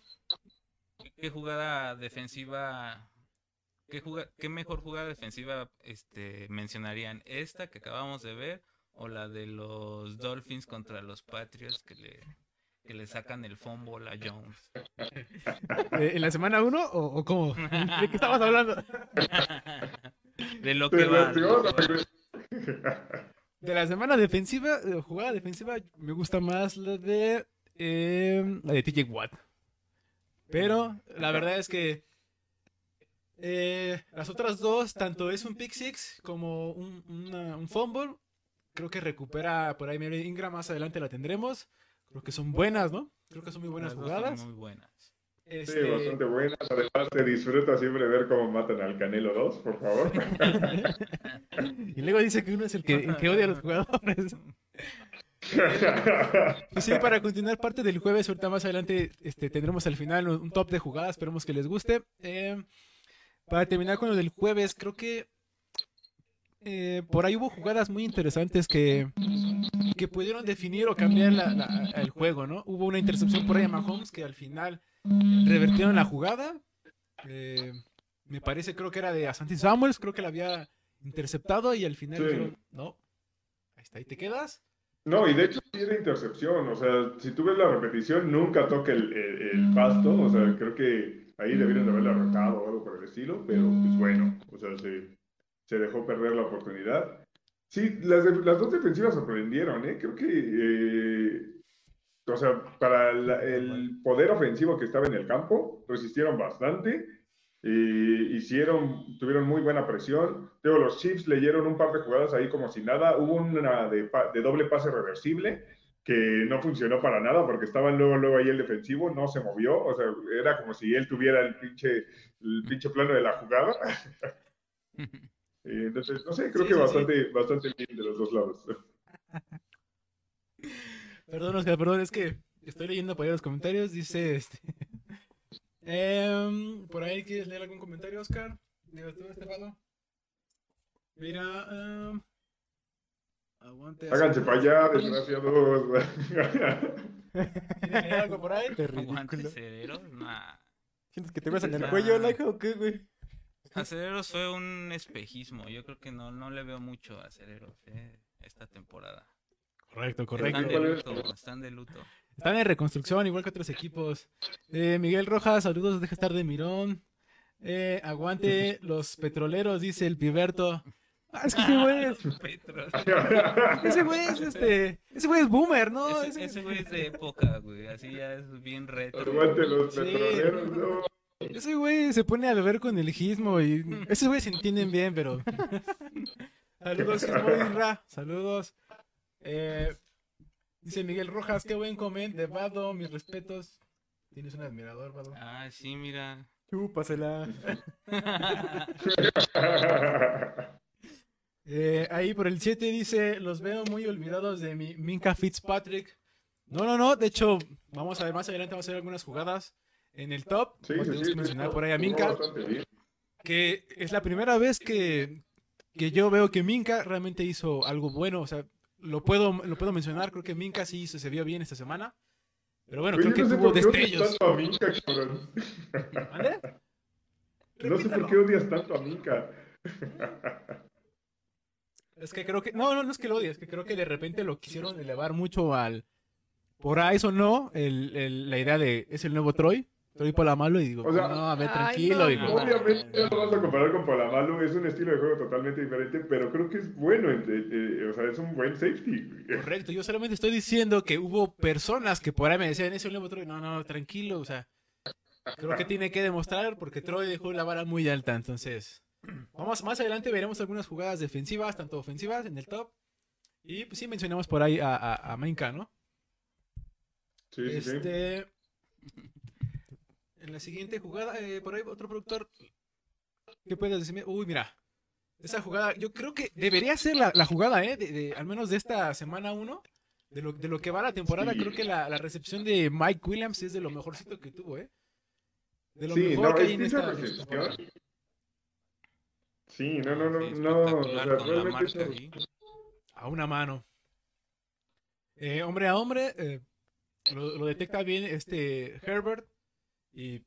¿Qué- ¿Qué jugada defensiva, qué, juga- qué mejor jugada defensiva este, mencionarían? ¿Esta que acabamos de ver o la de los Dolphins contra los Patriots que le, que le sacan el fumble a Jones? Eh, ¿En la semana 1 o, o cómo? ¿De qué estabas hablando? De lo que va. de la semana defensiva, de jugada defensiva, me gusta más la de eh, la de TJ Watt. Pero la verdad es que eh, las otras dos, tanto es un pick six como un, una- un fumble, creo que recupera por ahí Mary Ingram, más adelante la tendremos. Creo que son buenas, ¿no? Creo que son muy buenas jugadas. Muy buenas. Sí, Este, bastante buenas. Además, se disfruta siempre ver cómo matan al Canelo 2, por favor. y luego dice que uno es el que, el que odia a los jugadores. Pues sí, para continuar parte del jueves, ahorita más adelante este, tendremos al final un, top de jugadas, esperemos que les guste. Eh, para terminar con lo del jueves, creo que eh, por ahí hubo jugadas muy interesantes que, que pudieron definir o cambiar la- la- el juego, ¿no? Hubo una intercepción por ahí a Mahomes que al final revertieron la jugada. Eh, me parece, creo que era de Asanti Samuels, creo que la había interceptado y al final Sí. no, ahí está, ahí te quedas. No, y de hecho sí era intercepción. O sea, si tú ves la repetición, nunca toca el, el- el pasto. O sea, creo que ahí debieron de haberla rotado o algo por el estilo. Pero pues bueno, o sea, se, se dejó perder la oportunidad. Sí, las, las dos defensivas sorprendieron, ¿eh? Creo que, eh, o sea, para la- el poder ofensivo que estaba en el campo, resistieron bastante. Y hicieron, tuvieron muy buena presión. Luego los Chiefs leyeron un par de jugadas ahí como si nada. Hubo una de, doble pase reversible que no funcionó para nada porque estaba luego, luego ahí el defensivo, no se movió. O sea, era como si él tuviera el pinche, el pinche plano de la jugada. Y entonces, no sé, creo Sí, que sí, bastante, bastante bien de los dos lados. Perdón, Oscar, perdón, es que estoy leyendo por ahí los comentarios. Dice este. Em, por ahí, ¿quieres leer algún comentario, Oscar? Digo tú, Estefano. Mira. em, aguante. Háganse para allá, desgraciados. ¿Tienes algo por ahí? Qué ridículo. Nah. ¿Sientes que te ves en el Nah. cuello, Laika, o qué, güey? A Cederos fue un espejismo. Yo creo que no, no le veo mucho a Cederos eh, esta temporada. Correcto, correcto. Están de luto, están de luto. Están en reconstrucción, igual que otros equipos. Eh, Miguel Rojas, saludos, deja estar de Mirón. Eh, aguante los petroleros, dice el Piberto. Ah, es que ese güey es, ese güey es este, ese güey es boomer, ¿no? Ese, güey es de época, güey. Así ya es bien retro. Aguante los Sí. petroleros, no. Ese güey se pone a beber con el gizmo y esos güeyes se entienden bien, pero. Saludos, Gizmo Isra. Saludos. Eh, dice Miguel Rojas, qué buen comment de Vado, mis respetos. Tienes un admirador, Vado. Ah, sí, mira. Chúpasela. Eh, ahí por el 7 dice, los veo muy olvidados de mi Minka Fitzpatrick. No, no, no, de hecho, vamos a ver más adelante, vamos a ver algunas jugadas en el top. Sí, Pues sí, tenemos sí, que mencionar sí, por ahí a Minka. que es la primera vez que, que yo veo que Minka realmente hizo algo bueno. O sea, lo puedo, lo puedo mencionar. Creo que Minka sí se vio bien esta semana. Pero bueno, Oye, creo que no sé tuvo destellos. tanto a Minka, cabrón. ¿Mande? No sé por qué odias tanto a Minka. Es que creo que. No, no, no es que lo odie, es que creo que de repente lo quisieron elevar mucho al. Por ahí eso no, el, el- la idea de es el nuevo Troy. Troy Polamalu y digo, O sea, no, a ver, ay, tranquilo. no, digo. Obviamente no lo vas a comparar con Palamalu, es un estilo de juego totalmente diferente, pero creo que es bueno, eh, eh, o sea, es un buen safety. Correcto, yo solamente estoy diciendo que hubo personas que por ahí me decían, es el nuevo Troy. No, no, tranquilo, o sea, creo que tiene que demostrar porque Troy dejó la vara muy alta, entonces. Vamos, más adelante veremos algunas jugadas defensivas, tanto ofensivas en el top. Y pues sí, mencionamos por ahí a, a, a Minka, ¿no? Sí, sí, sí. En la siguiente jugada, eh, por ahí otro productor. ¿Qué puedes decirme? Uy, mira. Esa jugada, yo creo que debería ser la, la jugada, ¿eh? De, de- al menos de esta semana 1. De lo, de lo que va la temporada, Sí. creo que la, la recepción de Mike Williams es de lo mejorcito que tuvo, ¿eh? De lo Sí, mejor no, que hay en que esta, recepción. Sí, no, no, no, Sí, no. O sea, realmente eso-. A una mano. Eh, hombre a hombre, eh, lo, lo detecta bien este Herbert y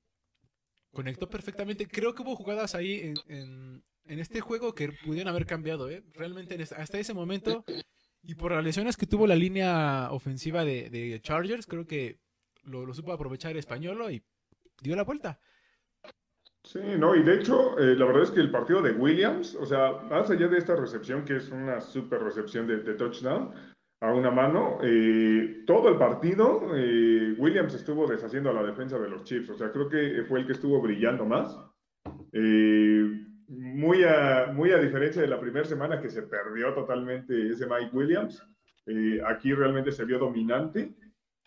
conectó perfectamente. Creo que hubo jugadas ahí en, en- este juego que pudieron haber cambiado, ¿eh? Realmente en hasta ese momento. Y por las lesiones que tuvo la línea ofensiva de, de Chargers, creo que lo, supo aprovechar Españolo y dio la vuelta. Sí, no, y de hecho, eh, la verdad es que el partido de Williams, o sea, más allá de esta recepción, que es una super recepción de, de touchdown a una mano, eh, todo el partido, eh, Williams estuvo deshaciendo la defensa de los Chiefs, o sea, creo que fue el que estuvo brillando más. Eh, muy, a, muy a diferencia de la primera semana que se perdió totalmente ese Mike Williams, aquí realmente se vio dominante.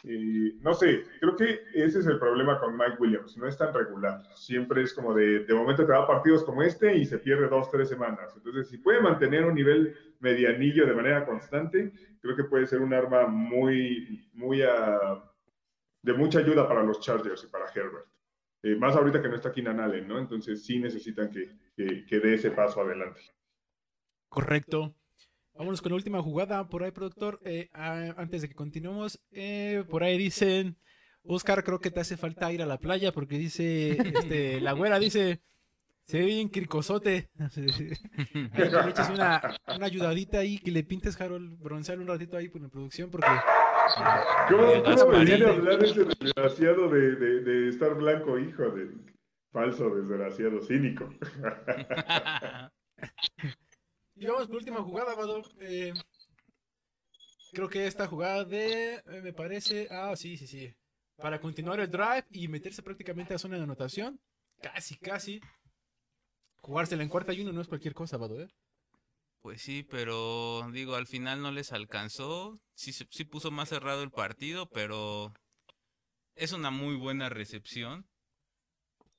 No sé, creo que ese es el problema con Mike Williams, no es tan regular, siempre es como de, de momento te da partidos como este y se pierde dos, tres semanas, entonces si puede mantener un nivel medianillo de manera constante, creo que puede ser un arma muy, muy ah, de mucha ayuda para los Chargers y para Herbert. Eh, más ahorita que no está Keenan Allen, ¿no? Entonces sí necesitan que, que, que dé ese paso adelante. Correcto. Vámonos con la última jugada por ahí, productor. Eh, antes de que continuemos, eh, por ahí dicen, Oscar, creo que te hace falta ir a la playa porque dice, este, la güera dice, se ve bien cricosote. Ahí le eches una, una ayudadita ahí, que le pintes, Harold, broncear un ratito ahí por la producción porque... ¿Cómo, Eh, cómo me viene a hablar ese desgraciado de, de, de estar blanco, hijo de falso, desgraciado, cínico? Y vamos por última jugada, Vado. Eh, creo que esta jugada de, eh, me parece, ah, sí, sí, sí. Para continuar el drive y meterse prácticamente a zona de anotación. Casi, casi. Jugársela en cuarta y uno no es cualquier cosa, Vado, ¿eh? Pues sí, pero digo, al final no les alcanzó. Sí, sí puso más cerrado el partido, pero es una muy buena recepción.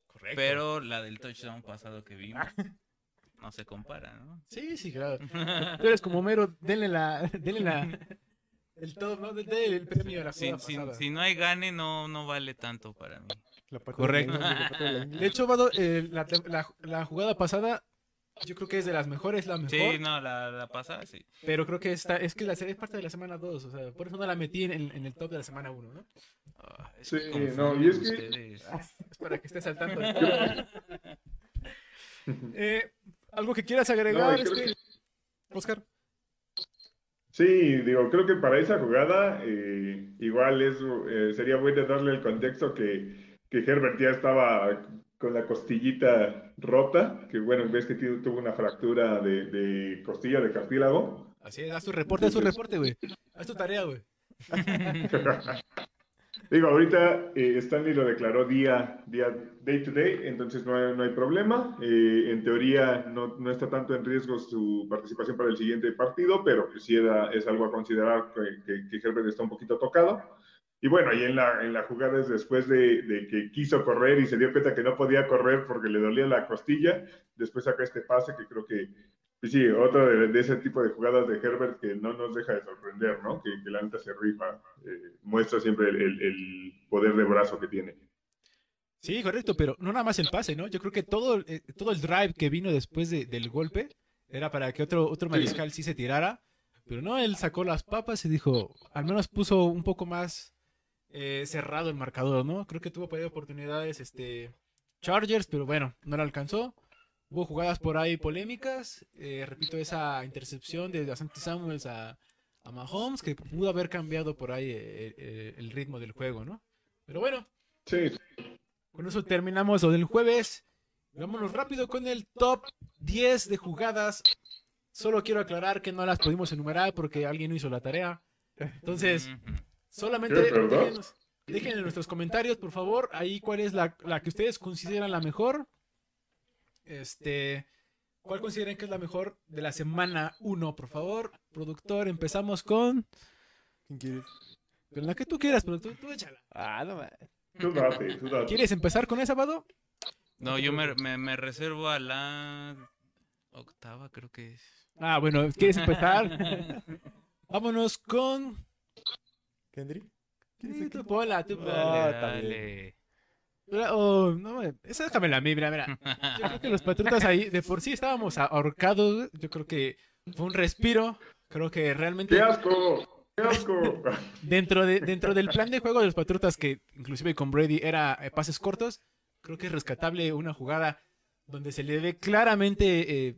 Correcto. Pero la del touchdown pasado que vimos no se compara, ¿no? Sí, sí, claro. Tú eres como Homero, denle la, denle la, el todo, ¿no? Denle el premio a la Si, jugada si- pasada. si no hay gane, no, no vale tanto para mí. La parte Correcto. de la ingle, la parte de la ingle. De hecho, Vado, eh, la, la- la jugada pasada, yo creo que es de las mejores, la mejor. Sí, no, la, la pasada sí. Pero creo que esta, es que la serie es parte de la semana 2, o sea, por eso no la metí en, en el top de la semana 1, ¿no? Ah, es Sí, que no, y es que- ustedes. Es para que estés al tanto. Eh, ¿Algo que quieras agregar, No, este, Oscar? Sí, digo, creo que para esa jugada eh, igual es, eh, sería bueno darle el contexto que, que Herbert ya estaba con la costillita rota, que bueno, ves que tu- tuvo una fractura de, de costilla, de cartílago. Así es, haz tu reporte, haz tu reporte, güey. Haz tu tarea, güey. Digo, ahorita eh, Stanley lo declaró día, día, day to day, entonces no hay, no hay problema. Eh, en teoría no, no está tanto en riesgo su participación para el siguiente partido, pero sí era- es algo a considerar que, que, que Herbert está un poquito tocado. Y bueno, ahí en la, en la jugada es después de, de que quiso correr y se dio cuenta que no podía correr porque le dolía la costilla, después saca este pase que creo que, sí, otro de, de ese tipo de jugadas de Herbert que no nos deja de sorprender, ¿no? Que, que la neta se rifa, eh, muestra siempre el, el- el poder de brazo que tiene. Sí, correcto, pero no nada más el pase, ¿no? Yo creo que todo, el- eh, todo el drive que vino después de- del golpe era para que otro, otro mariscal sí se tirara, pero no, él sacó las papas y dijo, al menos puso un poco más eh, cerrado el marcador, ¿no? Creo que tuvo oportunidades este, Chargers, pero bueno, no le alcanzó. Hubo jugadas por ahí polémicas, eh, repito, esa intercepción de Asante Samuels a, a Mahomes, que pudo haber cambiado por ahí eh, eh, el ritmo del juego, ¿no? Pero bueno, Sí, con eso terminamos lo del jueves. Vámonos rápido con el top 10 de jugadas. Solo quiero aclarar que no las pudimos enumerar porque alguien no hizo la tarea. Entonces, solamente déjenos, dejen en nuestros comentarios, por favor, ahí cuál es la, la que ustedes consideran la mejor. Este, ¿cuál consideran que es la mejor de la semana 1, por favor? Productor, empezamos con, ¿Quién quieres? con la que tú quieras, productor, tú échala. Ah, no, man. tú date, tú date. ¿Quieres empezar con esa, Vado? No, yo me, me, me reservo a la octava, creo que es. Ah, bueno, ¿quieres empezar? Vámonos con. ¿Kendrick? ¿Quién es Sí, tú ponla, tú Dale, bien. dale. Oh, no, esa déjamela a mí, mira, mira. Yo creo que los Patriotas ahí, de por sí estábamos ahorcados. Yo creo que fue un respiro. Creo que realmente ¡Qué asco! ¡Qué asco! dentro, de, dentro del plan de juego de los Patriotas, que inclusive con Brady era eh, pases cortos, creo que es rescatable una jugada donde se le ve claramente eh,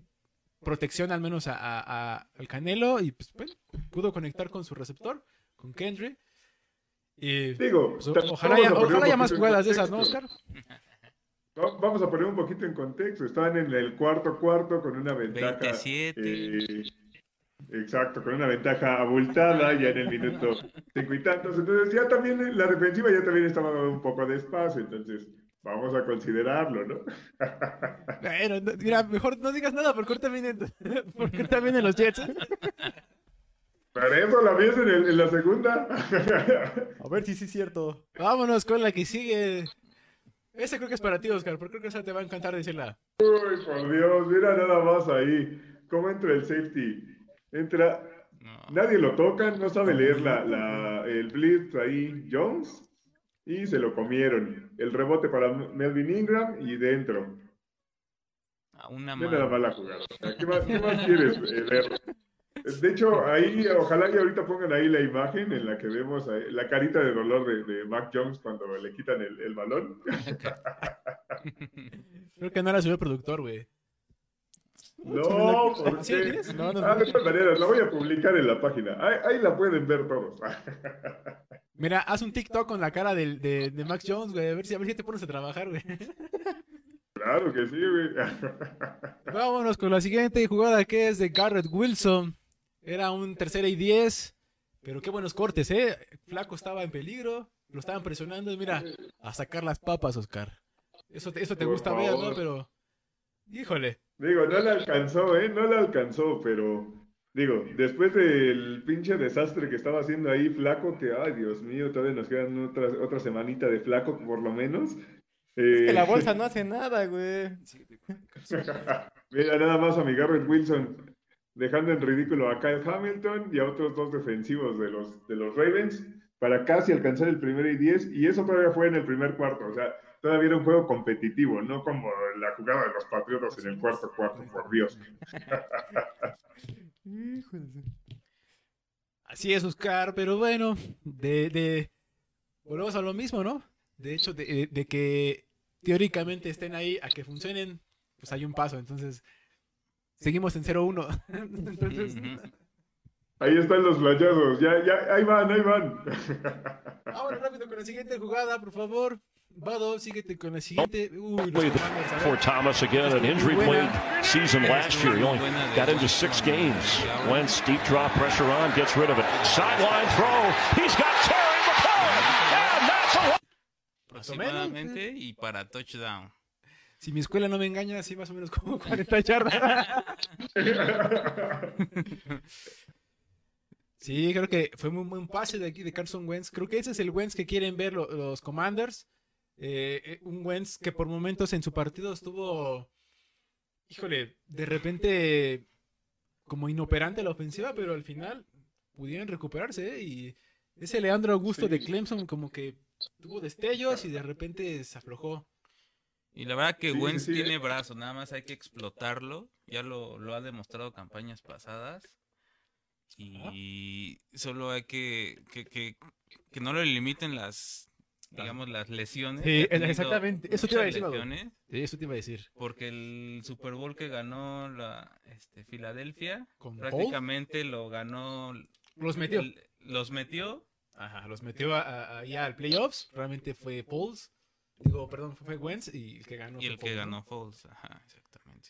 protección al menos a, a- a- al Canelo y pues, bueno, pudo conectar con su receptor, con Kendry. Y Digo, pues, ojalá haya, ojalá más jugadas de esas, ¿no. Oscar? Va- Vamos a poner un poquito en contexto. Estaban en el cuarto cuarto con una ventaja. 27. eh, exacto, con una ventaja abultada ya en el minuto cinco y tantos. Entonces ya también la defensiva ya también estaba dando un poco de espacio. Entonces vamos a considerarlo, ¿no? Bueno, no- mira, mejor no digas nada porque ahorita vienen, porque ahorita vienen los Jets. Pero eso la ves en, el- en la segunda. A ver si sí es cierto. Vámonos con la que sigue. Esa creo que es para ti, Oscar, porque creo que esa te va a encantar decirla. Uy, por Dios, mira nada más ahí. ¿Cómo entra el safety? Entra No. Nadie lo toca, no sabe leer la, la- el blitz ahí, Jones, y se lo comieron. El rebote para Melvin Ingram y dentro. A una Ve nada mano. más la jugada. O sea, ¿Qué más, qué más quieres eh, ver? De hecho, ahí, ojalá que ahorita pongan ahí la imagen en la que vemos ahí, la carita de dolor de, de Mac Jones cuando le quitan el, el balón. Creo que no subió el productor, güey. No, ¿por ¿Sí qué? tienes? No, no, Ah, no. de todas maneras, la voy a publicar en la página. Ahí, ahí la pueden ver todos. Mira, haz un TikTok con la cara del- de, de Max Jones, güey. A ver si, a ver si te pones a trabajar, güey. Claro que sí, güey. Vámonos con la siguiente jugada que es de Garrett Wilson. Era un tercera y diez. Pero qué buenos cortes, ¿eh? Flaco estaba en peligro. Lo estaban presionando. y Mira, a sacar las papas, Oscar. Eso te, eso te Por gusta ver, ¿no? Pero. Híjole. Digo, no le alcanzó, ¿eh? No le alcanzó, pero digo, después del pinche desastre que estaba haciendo ahí Flaco, que, ay, Dios mío, todavía nos quedan otra, otra semanita de Flaco, por lo menos. Eh, Que la bolsa no hace nada, güey. Mira, nada más a mi Garrett Wilson dejando en ridículo a Kyle Hamilton y a otros dos defensivos de los, de los Ravens para casi alcanzar el primer y 10, y eso todavía fue en el primer cuarto, o sea, todavía era un juego competitivo, no como la jugada de los Patriotas en el cuarto cuarto, por Dios. Así es, Oscar, pero bueno, de, de... Volvemos a lo mismo, ¿no? De hecho, de- de que teóricamente estén ahí a que funcionen, pues hay un paso, entonces seguimos en 0-1. entonces. Ahí están los flachazos, ya, ya, ahí van, ahí van. ahora rápido con la siguiente jugada, por favor. Vado, síguete con la siguiente. Uy, ver. for Thomas again, an injury played season last year. He only got into six games. Wentz, deep drop, pressure on, gets rid of it. Sideline throw. He's got Terry McLaurin. And that's a Aproximadamente y para touchdown. Si mi escuela no me engaña, sí, más o menos como 40 yardas. Sí, creo que fue muy buen pase de aquí de Carson Wentz. Creo que ese es el Wentz que quieren ver lo- los Commanders. Eh, eh, un Wentz que por momentos en su partido estuvo, híjole, de repente como inoperante la ofensiva, pero al final pudieron recuperarse. ¿eh? Y ese Leandro Augusto de Clemson como que tuvo destellos y de repente se aflojó. Y la verdad que Sí, Wentz sí, tiene brazo, nada más hay que explotarlo. Ya lo, lo ha demostrado campañas pasadas. Y solo hay que, que, que, que no le limiten las, digamos, las lesiones. Sí, exactamente. Eso te iba a decir, Mago. lesiones, Sí, eso te iba a decir. Porque el Super Bowl que ganó la este, Filadelfia, ¿Con prácticamente lo ganó. Los metió. el- los metió. Ajá, los metió a- a- a- ya al playoffs. Realmente fue Pauls. Digo, perdón, fue Wentz y el que ganó. Y el que ganó Foles. Ajá, exactamente.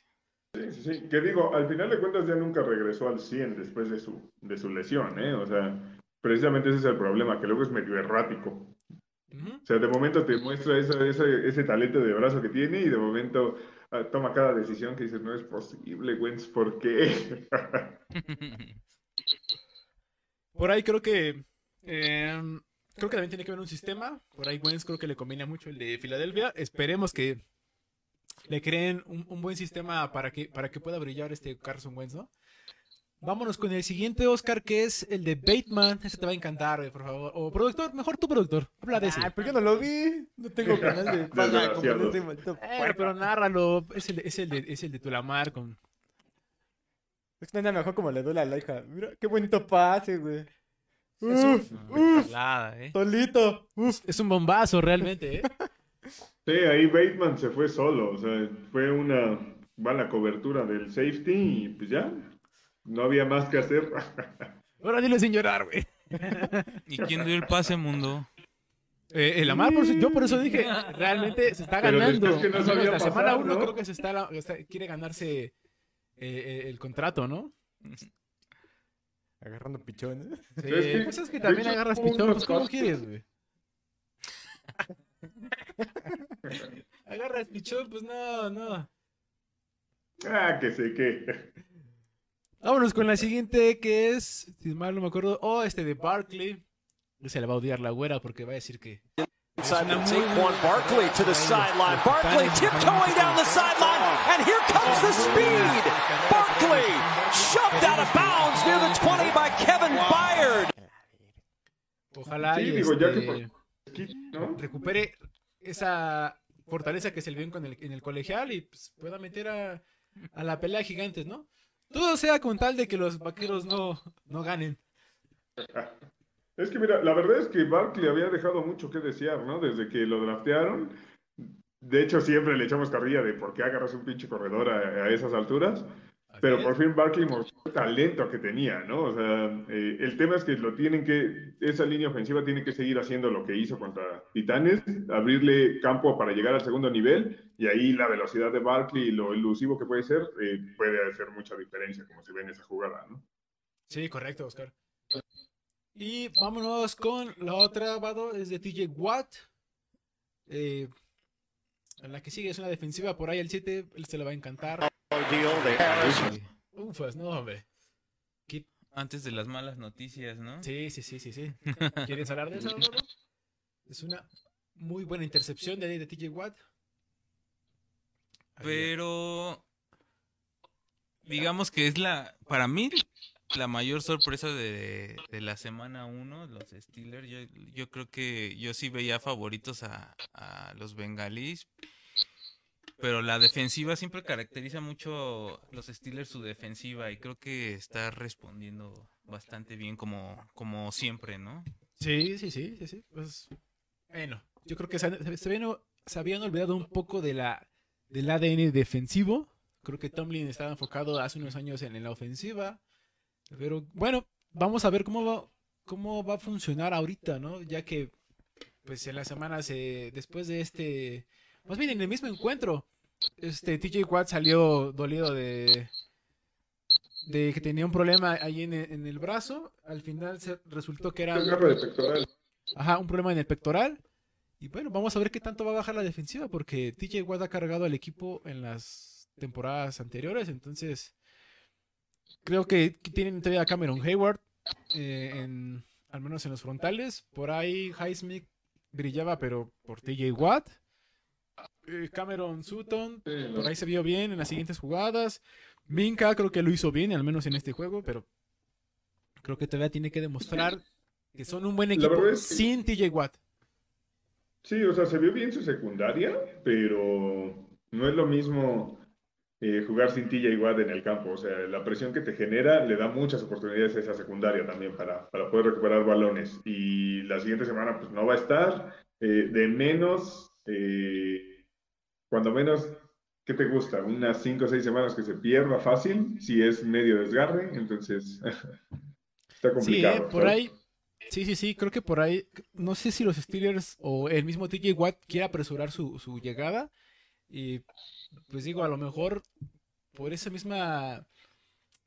Sí, sí, sí. Que digo, al final de cuentas ya nunca regresó al 100 después de su, de su lesión, ¿eh? O sea, precisamente ese es el problema, que luego es medio errático. O sea, de momento te muestra esa- ese, ese talento de brazo que tiene y de momento ah, toma cada decisión que dices, no es posible, Wentz, ¿por qué? Por ahí creo que. em, creo que también tiene que haber un sistema. Por ahí Wentz creo que le combina mucho el de Filadelfia. Esperemos que le creen un, un buen sistema para que, para que pueda brillar este Carson Wentz, ¿no? Vámonos con el siguiente Oscar, que es el de Bateman. Ese te va a encantar, güey, por favor. O productor, mejor tu productor. Habla de ese. Ay, ¿por qué no lo vi? No tengo canal de pana como Desgraciado. este maldito Eh, pero nárralo. Es el, de- es el de, es el de Tulamar con... Es que no mejor como le duele a la hija. Mira, qué bonito pase, güey. Es un- Uf, ¿eh? solito. Uf. Es un bombazo, realmente, ¿eh? Sí, ahí Bateman se fue solo, o sea, fue una mala cobertura del safety y pues ya, no había más que hacer. Ahora dile sin llorar, güey. ¿Y quién dio el pase, mundo? Eh, el Amar, por eso- yo por eso dije, realmente se está Pero ganando. que no la semana pasar, uno ¿no? creo que se está, está- quiere ganarse eh, eh, el contrato, ¿no? Agarrando pichones. Sí, pues es que también agarras pues ¿cómo quieres, güey? Agarras pichón, pues no, no. Ah, que sé que. Vámonos con la siguiente que es, si mal no me acuerdo, oh, este de Barkley. Se le va a odiar la güera porque va a decir que Inside with Saquon Barkley to the sideline. Barkley tiptoeing down the sideline, and here comes the speed. Barkley shoved out of bounds near the 20 by Kevin Byard. ojalá Sí, y digo, ya que este, recupere esa fortaleza que se le vio con el- en el colegial y pues, pueda meter a, a la pelea de gigantes, ¿no? Todo sea con tal de que los vaqueros no, no ganen. Es que mira, la verdad es que Barkley había dejado mucho que desear, ¿no? Desde que lo draftearon. De hecho, siempre le echamos carrilla de por qué agarras un pinche corredor a, a esas alturas. Pero por fin Barkley mostró el talento que tenía, ¿no? O sea, eh, el tema es que lo tienen que, esa línea ofensiva tiene que seguir haciendo lo que hizo contra Titanes, abrirle campo para llegar al segundo nivel, y ahí la velocidad de Barkley y lo elusivo que puede ser, eh, puede hacer mucha diferencia, como se ve en esa jugada, ¿no? Sí, correcto, Oscar. Y vámonos con la otra, Vado, es de TJ Watt. Eh, en la que sigue es una defensiva por ahí el 7, él se le va a encantar. Ufas, no, hombre. Antes de las malas noticias, ¿no? Sí, sí, sí, sí, sí. ¿Quieres hablar de eso, Vado? Es una muy buena intercepción de ahí de TJ Watt. Ahí, Pero digamos que es la, para mí, la mayor sorpresa de, la semana 1, los Steelers. Yo, creo que yo sí veía favoritos a, los bengalíes. Pero la defensiva siempre caracteriza mucho los Steelers su defensiva y creo que está respondiendo bastante bien como, como siempre, ¿no? Sí, sí, sí, sí, sí. Pues, bueno, yo creo que se, se habían, se habían olvidado un poco de la, del ADN defensivo. Creo que Tomlin estaba enfocado hace unos años en la ofensiva. Pero bueno, vamos a ver cómo va, cómo va a funcionar ahorita, ¿no? Ya que, pues en las semanas eh, después de este, más bien en el mismo encuentro, este TJ Watt salió dolido de, de que tenía un problema ahí en, el- en el brazo. Al final se resultó que era... Pectoral. Ajá, un problema en el pectoral. Y bueno, vamos a ver qué tanto va a bajar la defensiva, porque TJ Watt ha cargado al equipo en las temporadas anteriores. Entonces, creo que tienen todavía a Cameron Hayward, eh, en, al menos en los frontales. Por ahí Highsmith brillaba, pero por TJ Watt. Eh, Cameron Sutton, por ahí se vio bien en las siguientes jugadas. Minka creo que lo hizo bien, al menos en este juego, pero creo que todavía tiene que demostrar que son un buen equipo verdad es que- sin TJ Watt. Sí, o sea, se vio bien su secundaria, pero no es lo mismo eh, jugar sin TJ Watt en el campo. O sea, la presión que te genera le da muchas oportunidades a esa secundaria también para, para poder recuperar balones. Y la siguiente semana, pues no va a estar. Eh, de menos, eh, cuando menos, ¿qué te gusta? Unas 5 o 6 semanas que se pierda fácil, si es medio desgarre, entonces está Sí, complicado. eh, por ¿sabes? ahí. Sí, sí, sí, creo que por ahí. No sé si los Steelers o el mismo TJ Watt quiere apresurar su, su llegada. Y pues digo, a lo mejor por esa misma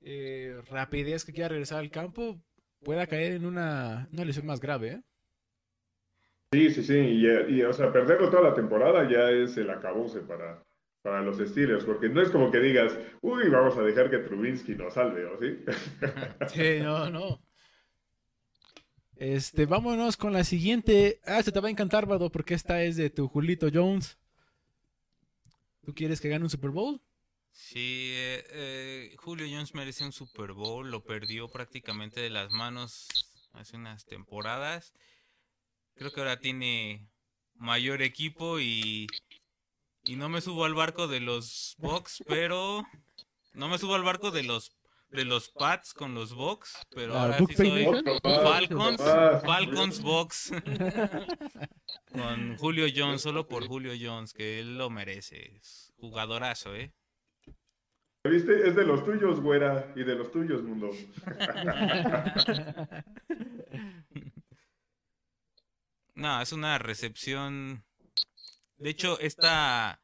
eh, rapidez que quiera regresar al campo, pueda caer en una, una lesión más grave. ¿eh? Sí, sí, sí, y, y, o sea, perderlo toda la temporada ya es el acabose para, para los Steelers, porque no es como que digas, uy, vamos a dejar que Trubinsky nos salve, ¿o sí? Sí, no, no. Este, vámonos con la siguiente. Ah, se te va a encantar, Vado, porque esta es de tu Julito Jones. ¿Tú quieres que gane un Super Bowl? Sí, eh, eh, Julio Jones merece un Super Bowl, lo perdió prácticamente de las manos hace unas temporadas. Creo que ahora tiene mayor equipo y, y no me subo al barco de los Bucks, pero no me subo al barco de los de los Pats con los Bucks, pero Ah, ahora sí soy. Falcons, Falcons Bucks con Julio Jones, solo por Julio Jones, que él lo merece. Es jugadorazo, ¿eh? ¿Viste? Es de los tuyos, güera, y de los tuyos, mundo. No, es una recepción. De hecho, esta,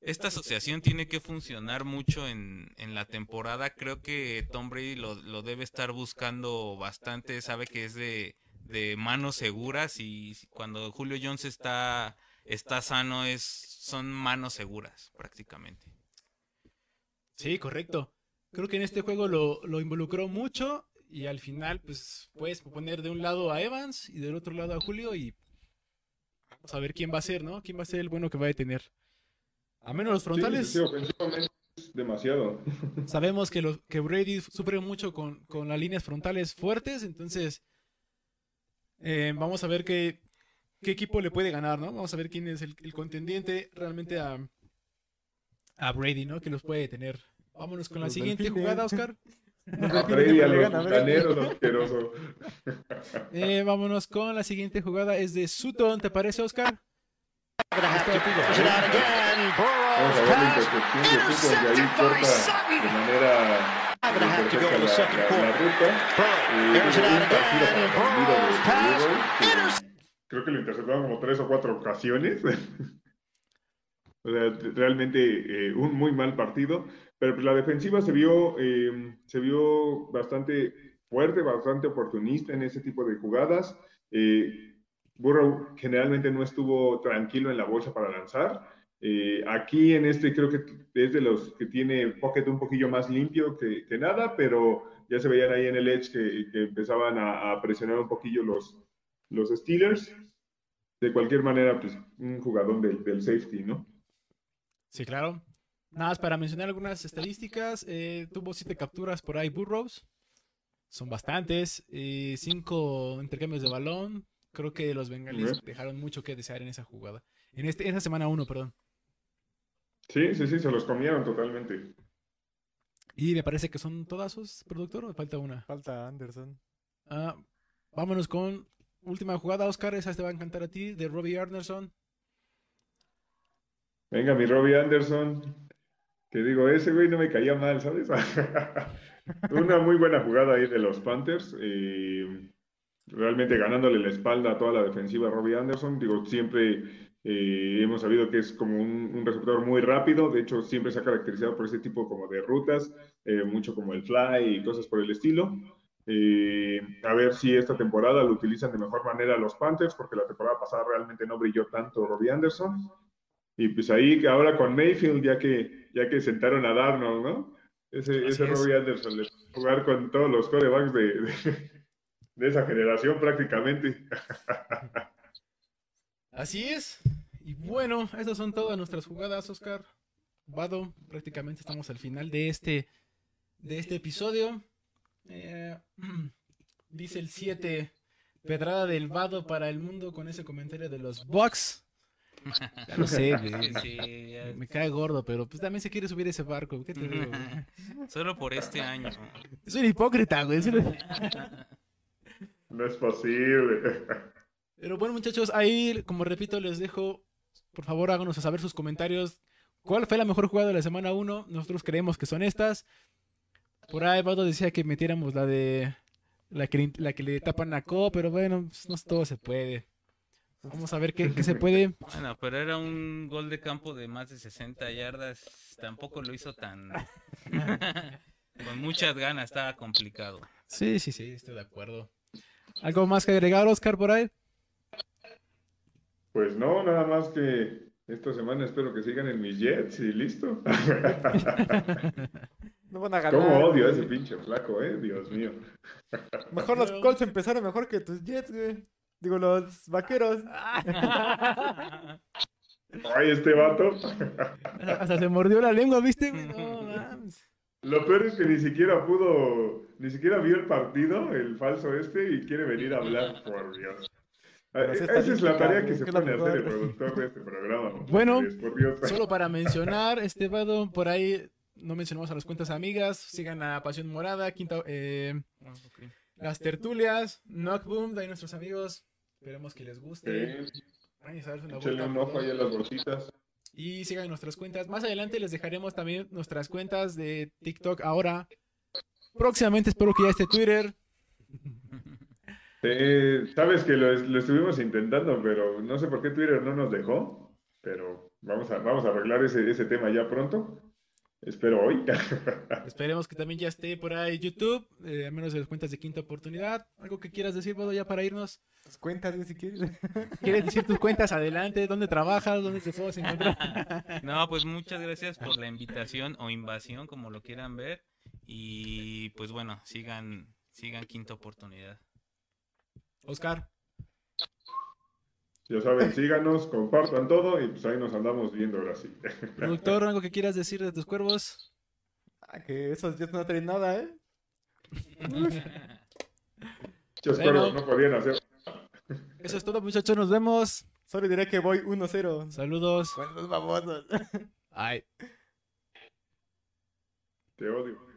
esta asociación tiene que funcionar mucho en, en la temporada. Creo que Tom Brady lo, lo debe estar buscando bastante. Sabe que es de, de manos seguras y cuando Julio Jones está, está sano es, son manos seguras prácticamente. Sí, correcto. Creo que en este juego lo, lo involucró mucho y al final, pues, puedes poner de un lado a Evans y del otro lado a Julio y vamos a ver quién va a ser, ¿no? ¿Quién va a ser el bueno que va a detener? A menos los frontales, Sí, sí, ofensivamente es demasiado. sabemos que, los, que Brady sufre mucho con, con las líneas frontales fuertes, entonces eh, vamos a ver qué, qué equipo le puede ganar, ¿no? Vamos a ver quién es el, el contendiente realmente a, a Brady, ¿no? Que los puede detener. Vámonos con la Los siguiente delfines. jugada, Oscar. A Brady, a le los gana, a ver. bucaneros, asqueroso. Eh, vámonos con la siguiente jugada. Es de Sutton, ¿te parece, Oscar? To. Vamos a ver la intercepción de have to go perfecta to the la, second ruta. Burrow Eh, it out again. Burrows pass. Creo que lo interceptaron como tres o cuatro ocasiones. O sea, realmente eh, un muy mal partido, pero pues la defensiva se vio, eh, se vio bastante fuerte, bastante oportunista en ese tipo de jugadas. Eh, Burrow generalmente no estuvo tranquilo en la bolsa para lanzar. Eh, aquí en este creo que es de los que tiene pocket un poquillo más limpio que, que nada, pero ya se veían ahí en el edge que, que empezaban a, a presionar un poquillo los, los Steelers. De cualquier manera, pues un jugador del, del safety, ¿no? Sí, claro. Nada más para mencionar algunas estadísticas. eh, tuvo siete capturas por ahí Burrows. Son bastantes. eh, cinco intercambios de balón. Creo que los bengalíes dejaron mucho que desear en esa jugada. En, este, en esa semana uno, perdón. Sí, sí, sí, se los comieron totalmente. Y me parece que son todas sus, productor, o me falta una. Falta Anderson. Ah, vámonos con última jugada, Oscar. Esa te va a encantar a ti, de Robbie Anderson. Venga, mi Robbie Anderson, que digo, ese güey no me caía mal, ¿sabes? Una muy buena jugada ahí de los Panthers, realmente ganándole la espalda a toda la defensiva Robbie Anderson. Digo, siempre eh, hemos sabido que es como un, un receptor muy rápido, de hecho siempre se ha caracterizado por ese tipo como de rutas, eh, mucho como el fly y cosas por el estilo. Eh, a ver si esta temporada lo utilizan de mejor manera los Panthers, porque la temporada pasada realmente no brilló tanto Robbie Anderson. Y pues ahí ahora con Mayfield, ya que, ya que sentaron a Darnold, ¿no? Ese, ese es. Robbie Anderson le jugar con todos los corebacks de, de, de esa generación prácticamente. Así es. Y bueno, esas son todas nuestras jugadas, Oscar. Vado, prácticamente estamos al final de este, de este episodio. Eh, dice el 7, pedrada del Vado para el mundo con ese comentario de los Bucks. Ya lo sé, güey. Sí, ya- Me cae gordo, pero pues también se quiere subir ese barco. ¿Qué te digo? güey? Solo por este año. Es un hipócrita, güey. es un- No es posible. Pero bueno, muchachos, ahí, como repito, les dejo, por favor, háganos saber sus comentarios. ¿Cuál fue la mejor jugada de la semana 1? Nosotros creemos que son estas. Por ahí, Vado decía que metiéramos la de la que, le- la que le tapan a Co, pero bueno, pues, no todo se puede. Vamos a ver qué, qué se puede. Bueno, pero era un gol de campo de más de 60 yardas. Tampoco lo hizo tan. Con muchas ganas, estaba complicado. Sí, sí, sí, estoy de acuerdo. ¿Algo más que agregar, Oscar, por ahí? Pues no, nada más que esta semana espero que sigan en mis Jets y listo. No van a ganar. Cómo odio a ese pinche flaco, eh, Dios mío. Mejor los Colts empezaron mejor que tus Jets, güey. Digo, los vaqueros. Ay, este vato. Hasta se mordió la lengua, ¿viste? No, mames. Lo peor es que ni siquiera pudo, ni siquiera vio el partido, el falso este, y quiere venir a hablar, por Dios. Esa es la tarea que se pone a hacer el productor de este programa. Bueno. Solo para mencionar, este vado, por ahí no mencionamos a las cuentas amigas. Sigan a Pasión Morada, Quinta, eh, Ah, las tertulias, Knockboom, de ahí nuestros amigos. Esperemos que les guste. Sí, Vayan un ojo ahí a las bolsitas. Y sigan nuestras cuentas. Más adelante les dejaremos también nuestras cuentas de TikTok ahora. Próximamente espero que ya esté Twitter. Sí, sabes que lo, lo estuvimos intentando, pero no sé por qué Twitter no nos dejó. Pero vamos a, vamos a arreglar ese, ese tema ya pronto. Espero hoy. Esperemos que también ya esté por ahí YouTube, eh, al menos las cuentas de Quinta Oportunidad. ¿Algo que quieras decir, Vado, ya para irnos? Tus cuentas, güey, si quieres. ¿Quieres decir tus cuentas? Adelante, ¿dónde trabajas? ¿Dónde te puedes encontrar? No, pues muchas gracias por la invitación o invasión, como lo quieran ver. Y pues bueno, sigan, sigan quinta oportunidad. Oscar. Ya saben, síganos, compartan todo y pues ahí nos andamos viendo ahora sí. Productor, ¿algo que quieras decir de tus cuervos? Ah, que esos ya no traen nada, ¿eh? Muchos Bueno. cuervos no podían hacer. Eso es todo, muchachos. Nos vemos. Solo diré que voy 1-0. Saludos. Bueno, los babosos. Ay. Te odio.